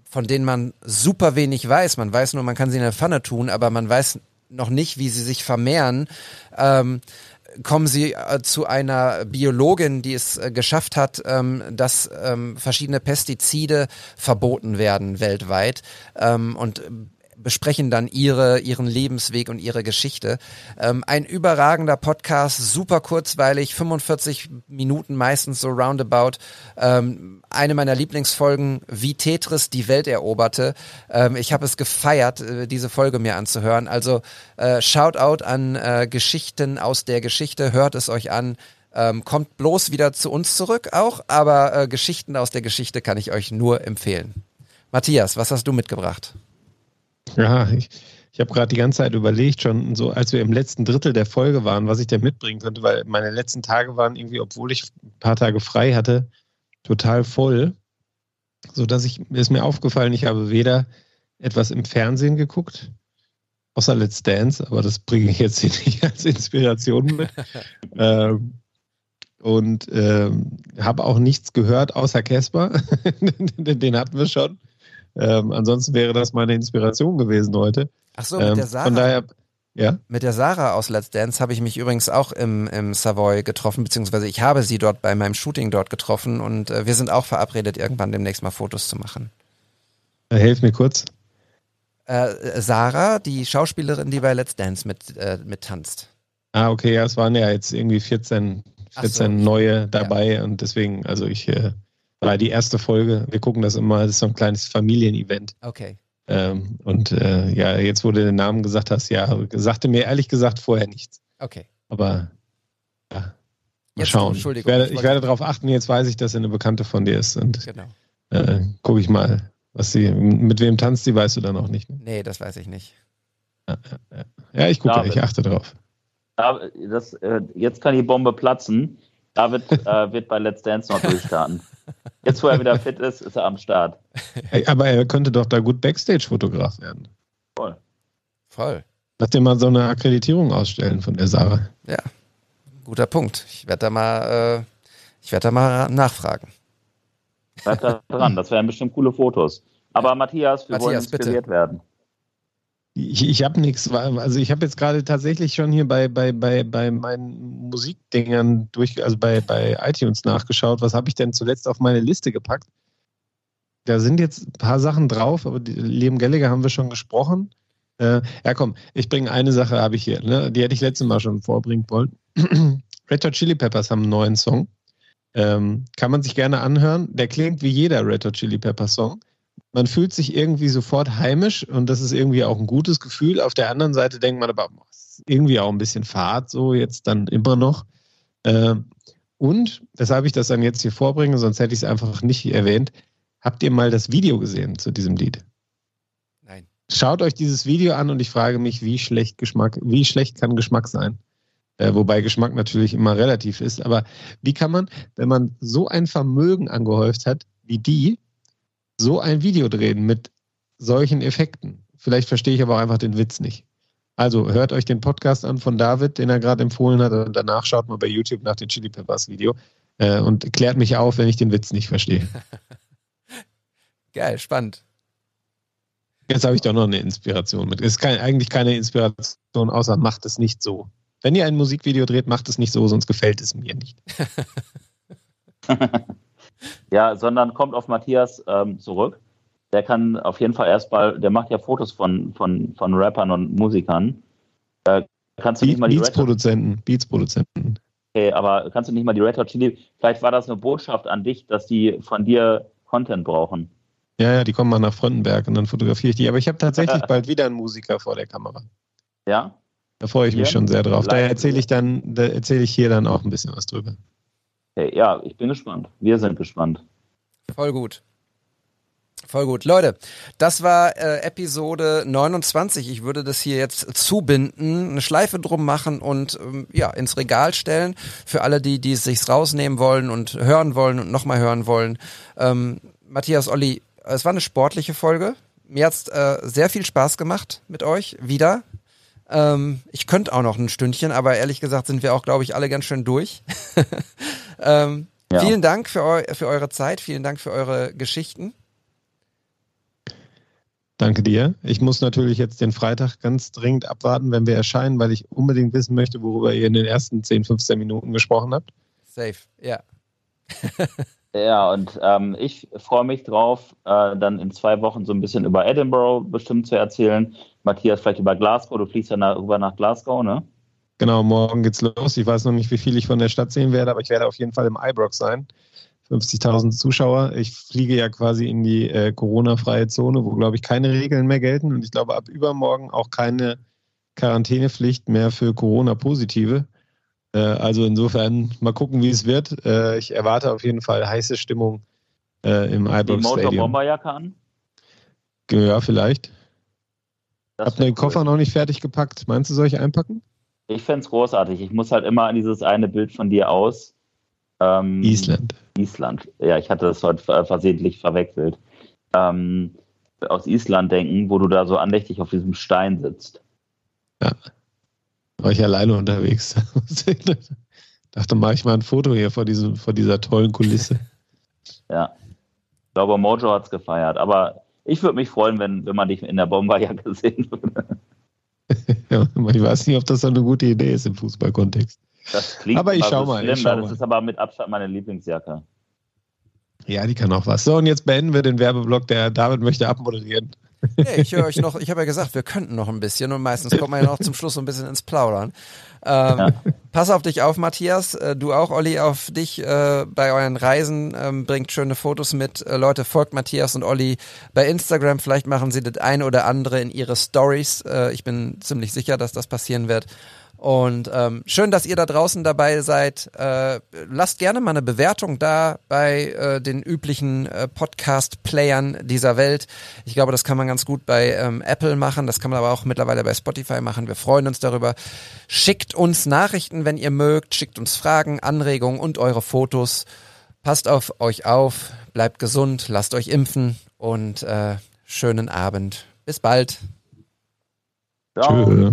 von denen man super wenig weiß. Man weiß nur, man kann sie in der Pfanne tun, aber man weiß noch nicht, wie sie sich vermehren. Ähm, kommen sie äh, zu einer Biologin, die es äh, geschafft hat, ähm, dass ähm, verschiedene Pestizide verboten werden weltweit. Ähm, und äh, besprechen dann ihre, ihren Lebensweg und ihre Geschichte. Ähm, ein überragender Podcast, super kurzweilig, 45 Minuten meistens so roundabout. Ähm, eine meiner Lieblingsfolgen, wie Tetris die Welt eroberte. Ähm, ich habe es gefeiert, äh, diese Folge mir anzuhören. Also äh, Shoutout an äh, Geschichten aus der Geschichte, hört es euch an. Ähm, kommt bloß wieder zu uns zurück auch, aber äh, Geschichten aus der Geschichte kann ich euch nur empfehlen. Matthias, was hast du mitgebracht? Ja, ich, ich habe gerade die ganze Zeit überlegt, schon so, als wir im letzten Drittel der Folge waren, was ich denn mitbringen könnte, weil meine letzten Tage waren irgendwie, obwohl ich ein paar Tage frei hatte, total voll. So dass ich, ist mir aufgefallen, ich habe weder etwas im Fernsehen geguckt, außer Let's Dance, aber das bringe ich jetzt hier nicht als Inspiration mit. ähm, und ähm, habe auch nichts gehört außer Casper. Den hatten wir schon. Ähm, ansonsten wäre das meine Inspiration gewesen heute. Ach so, mit Ähm, der Sarah. von daher, ja. Mit der Sarah aus Let's Dance habe ich mich übrigens auch im, im Savoy getroffen, beziehungsweise ich habe sie dort bei meinem Shooting dort getroffen und äh, wir sind auch verabredet, irgendwann demnächst mal Fotos zu machen. Äh, Helf mir kurz. Äh, Sarah, die Schauspielerin, die bei Let's Dance mit, äh, mit tanzt. Ah, okay, ja, es waren ja jetzt irgendwie 14, Ach so. 14 neue dabei und deswegen, also ich äh, war die erste Folge. Wir gucken das immer, das ist so ein kleines Familienevent. Okay. Ähm, und äh, ja, jetzt, wo du den Namen gesagt hast, ja, sagte mir ehrlich gesagt vorher nichts. Okay. Aber ja, mal Jetzt, schauen. Ich Entschuldigung, werde, ich werde darauf achten, jetzt weiß ich, dass sie eine Bekannte von dir ist und Genau. äh, gucke ich mal, was sie, mit wem tanzt sie, weißt du dann auch nicht. Ne? Nee, das weiß ich nicht. Ja, ich gucke, David. ich achte drauf. Da, das, äh, jetzt kann die Bombe platzen. David äh, wird bei Let's Dance noch durchstarten. Jetzt, wo er wieder fit ist, ist er am Start. Ey, aber er könnte doch da gut Backstage-Fotograf werden. Voll. Voll. Lass dir mal so eine Akkreditierung ausstellen von der Sarah. Ja. Guter Punkt. Ich werde da mal, äh, ich werde da mal nachfragen. Bleib da dran, das wären bestimmt coole Fotos. Aber Matthias, wir wollen Matthias, bitte. inspiriert werden. Ich, ich habe nichts, also ich habe jetzt gerade tatsächlich schon hier bei, bei, bei, bei meinen Musikdingern durch, also bei, bei iTunes nachgeschaut, was habe ich denn zuletzt auf meine Liste gepackt. Da sind jetzt ein paar Sachen drauf, aber die, Liam Gallagher haben wir schon gesprochen. Äh, ja, komm, ich bringe eine Sache, habe ich hier, ne? die hätte ich letztes Mal schon vorbringen wollen. Red Hot Chili Peppers haben einen neuen Song. Ähm, kann man sich gerne anhören. Der klingt wie jeder Red Hot Chili Peppers Song man fühlt sich irgendwie sofort heimisch und das ist irgendwie auch ein gutes Gefühl. Auf der anderen Seite denkt man aber, boah, ist irgendwie auch ein bisschen Fahrt, so jetzt dann immer noch. Ähm, und weshalb ich das dann jetzt hier vorbringe, sonst hätte ich es einfach nicht erwähnt. Habt ihr mal das Video gesehen zu diesem Lied? Nein. Schaut euch dieses Video an und ich frage mich, wie schlecht Geschmack, wie schlecht kann Geschmack sein? Äh, wobei Geschmack natürlich immer relativ ist. Aber wie kann man, wenn man so ein Vermögen angehäuft hat wie die, so ein Video drehen mit solchen Effekten. Vielleicht verstehe ich aber auch einfach den Witz nicht. Also hört euch den Podcast an von David, den er gerade empfohlen hat, und danach schaut mal bei YouTube nach dem Chili Peppers Video äh, und klärt mich auf, wenn ich den Witz nicht verstehe. Geil, spannend. Jetzt habe ich doch noch eine Inspiration mit. Es ist kein, eigentlich keine Inspiration, außer macht es nicht so. Wenn ihr ein Musikvideo dreht, macht es nicht so, sonst gefällt es mir nicht. Ja, sondern kommt auf Matthias ähm, zurück. Der kann auf jeden Fall erstmal, der macht ja Fotos von, von, von Rappern und Musikern. Da kannst du nicht Beat, mal die Beats-Produzenten, Beats-Produzenten. Okay, aber kannst du nicht mal die Red Hot Chili, vielleicht war das eine Botschaft an dich, dass die von dir Content brauchen. Ja, ja, die kommen mal nach Fröndenberg und dann fotografiere ich die. Aber ich habe tatsächlich bald wieder einen Musiker vor der Kamera. Ja? Da freue ich mich Hier? schon sehr drauf. Da erzähle ich dann, da erzähle ich hier dann auch ein bisschen was drüber. Okay, ja, ich bin gespannt. Wir sind gespannt. Voll gut. Voll gut. Leute, das war äh, Episode 29. Ich würde das hier jetzt zubinden, eine Schleife drum machen und ähm, ja, ins Regal stellen. Für alle, die, die es sich rausnehmen wollen und hören wollen und nochmal hören wollen. Ähm, Matthias, Olli, es war eine sportliche Folge. Mir hat's äh, sehr viel Spaß gemacht mit euch wieder. Ähm, ich könnte auch noch ein Stündchen, aber ehrlich gesagt sind wir auch, glaube ich, alle ganz schön durch. ähm, Ja. Vielen Dank für, eu für eure Zeit, vielen Dank für eure Geschichten. Danke dir. Ich muss natürlich jetzt den Freitag ganz dringend abwarten, wenn wir erscheinen, weil ich unbedingt wissen möchte, worüber ihr in den ersten 10, 15 Minuten gesprochen habt. Safe, ja. Ja, und ähm, ich freue mich drauf, äh, dann in zwei Wochen so ein bisschen über Edinburgh bestimmt zu erzählen. Matthias vielleicht über Glasgow. Du fliegst ja nach, rüber nach Glasgow, ne? Genau, morgen geht's los. Ich weiß noch nicht, wie viel ich von der Stadt sehen werde, aber ich werde auf jeden Fall im Ibrox sein. 50.000 Zuschauer. Ich fliege ja quasi in die äh, Corona-freie Zone, wo, glaube ich, keine Regeln mehr gelten. Und ich glaube, ab übermorgen auch keine Quarantänepflicht mehr für Corona-Positive. Äh, also insofern mal gucken, wie es wird. Äh, ich erwarte auf jeden Fall heiße Stimmung äh, im Die Ibrox Stadium. Bomberjacke an. Ja, vielleicht. Ihr wär den Koffer cool. noch nicht fertig gepackt? Meinst du, soll ich einpacken? Ich fände es großartig. Ich muss halt immer an dieses eine Bild von dir aus. Ähm, Island. Island. Ja, ich hatte das heute ver- versehentlich verwechselt. Ähm, aus Island denken, wo du da so andächtig auf diesem Stein sitzt. War ich alleine unterwegs. Dachte, mache ich mal ein Foto hier vor, diesem, vor dieser tollen Kulisse. Ja. Ich glaube, Mojo hat es gefeiert. Aber ich würde mich freuen, wenn, wenn man dich in der Bomberjacke sehen würde. ja, ich weiß nicht, ob das so eine gute Idee ist im Fußballkontext. Das klingt Aber ich schau mal, ich schlimm. schau das mal. ist aber mit Abstand meine Lieblingsjacke. Ja, die kann auch was. So, und jetzt beenden wir den Werbeblock. Der David möchte abmoderieren. Nee, ich höre euch noch, ich habe ja gesagt, wir könnten noch ein bisschen und meistens kommt man ja noch zum Schluss so ein bisschen ins Plaudern. Ähm, Pass auf dich auf, Matthias. Äh, du auch, Olli, auf dich äh, bei euren Reisen. Ähm, bringt schöne Fotos mit. Äh, Leute, folgt Matthias und Olli bei Instagram. Vielleicht machen sie das ein oder andere in ihre Stories. Äh, ich bin ziemlich sicher, dass das passieren wird. Und ähm, schön, dass ihr da draußen dabei seid. Äh, lasst gerne mal eine Bewertung da bei äh, den üblichen äh, Podcast-Playern dieser Welt. Ich glaube, das kann man ganz gut bei ähm, Apple machen. Das kann man aber auch mittlerweile bei Spotify machen. Wir freuen uns darüber. Schickt uns Nachrichten, wenn ihr mögt. Schickt uns Fragen, Anregungen und eure Fotos. Passt auf euch auf. Bleibt gesund. Lasst euch impfen. Und äh, schönen Abend. Bis bald. Ciao. Tschö.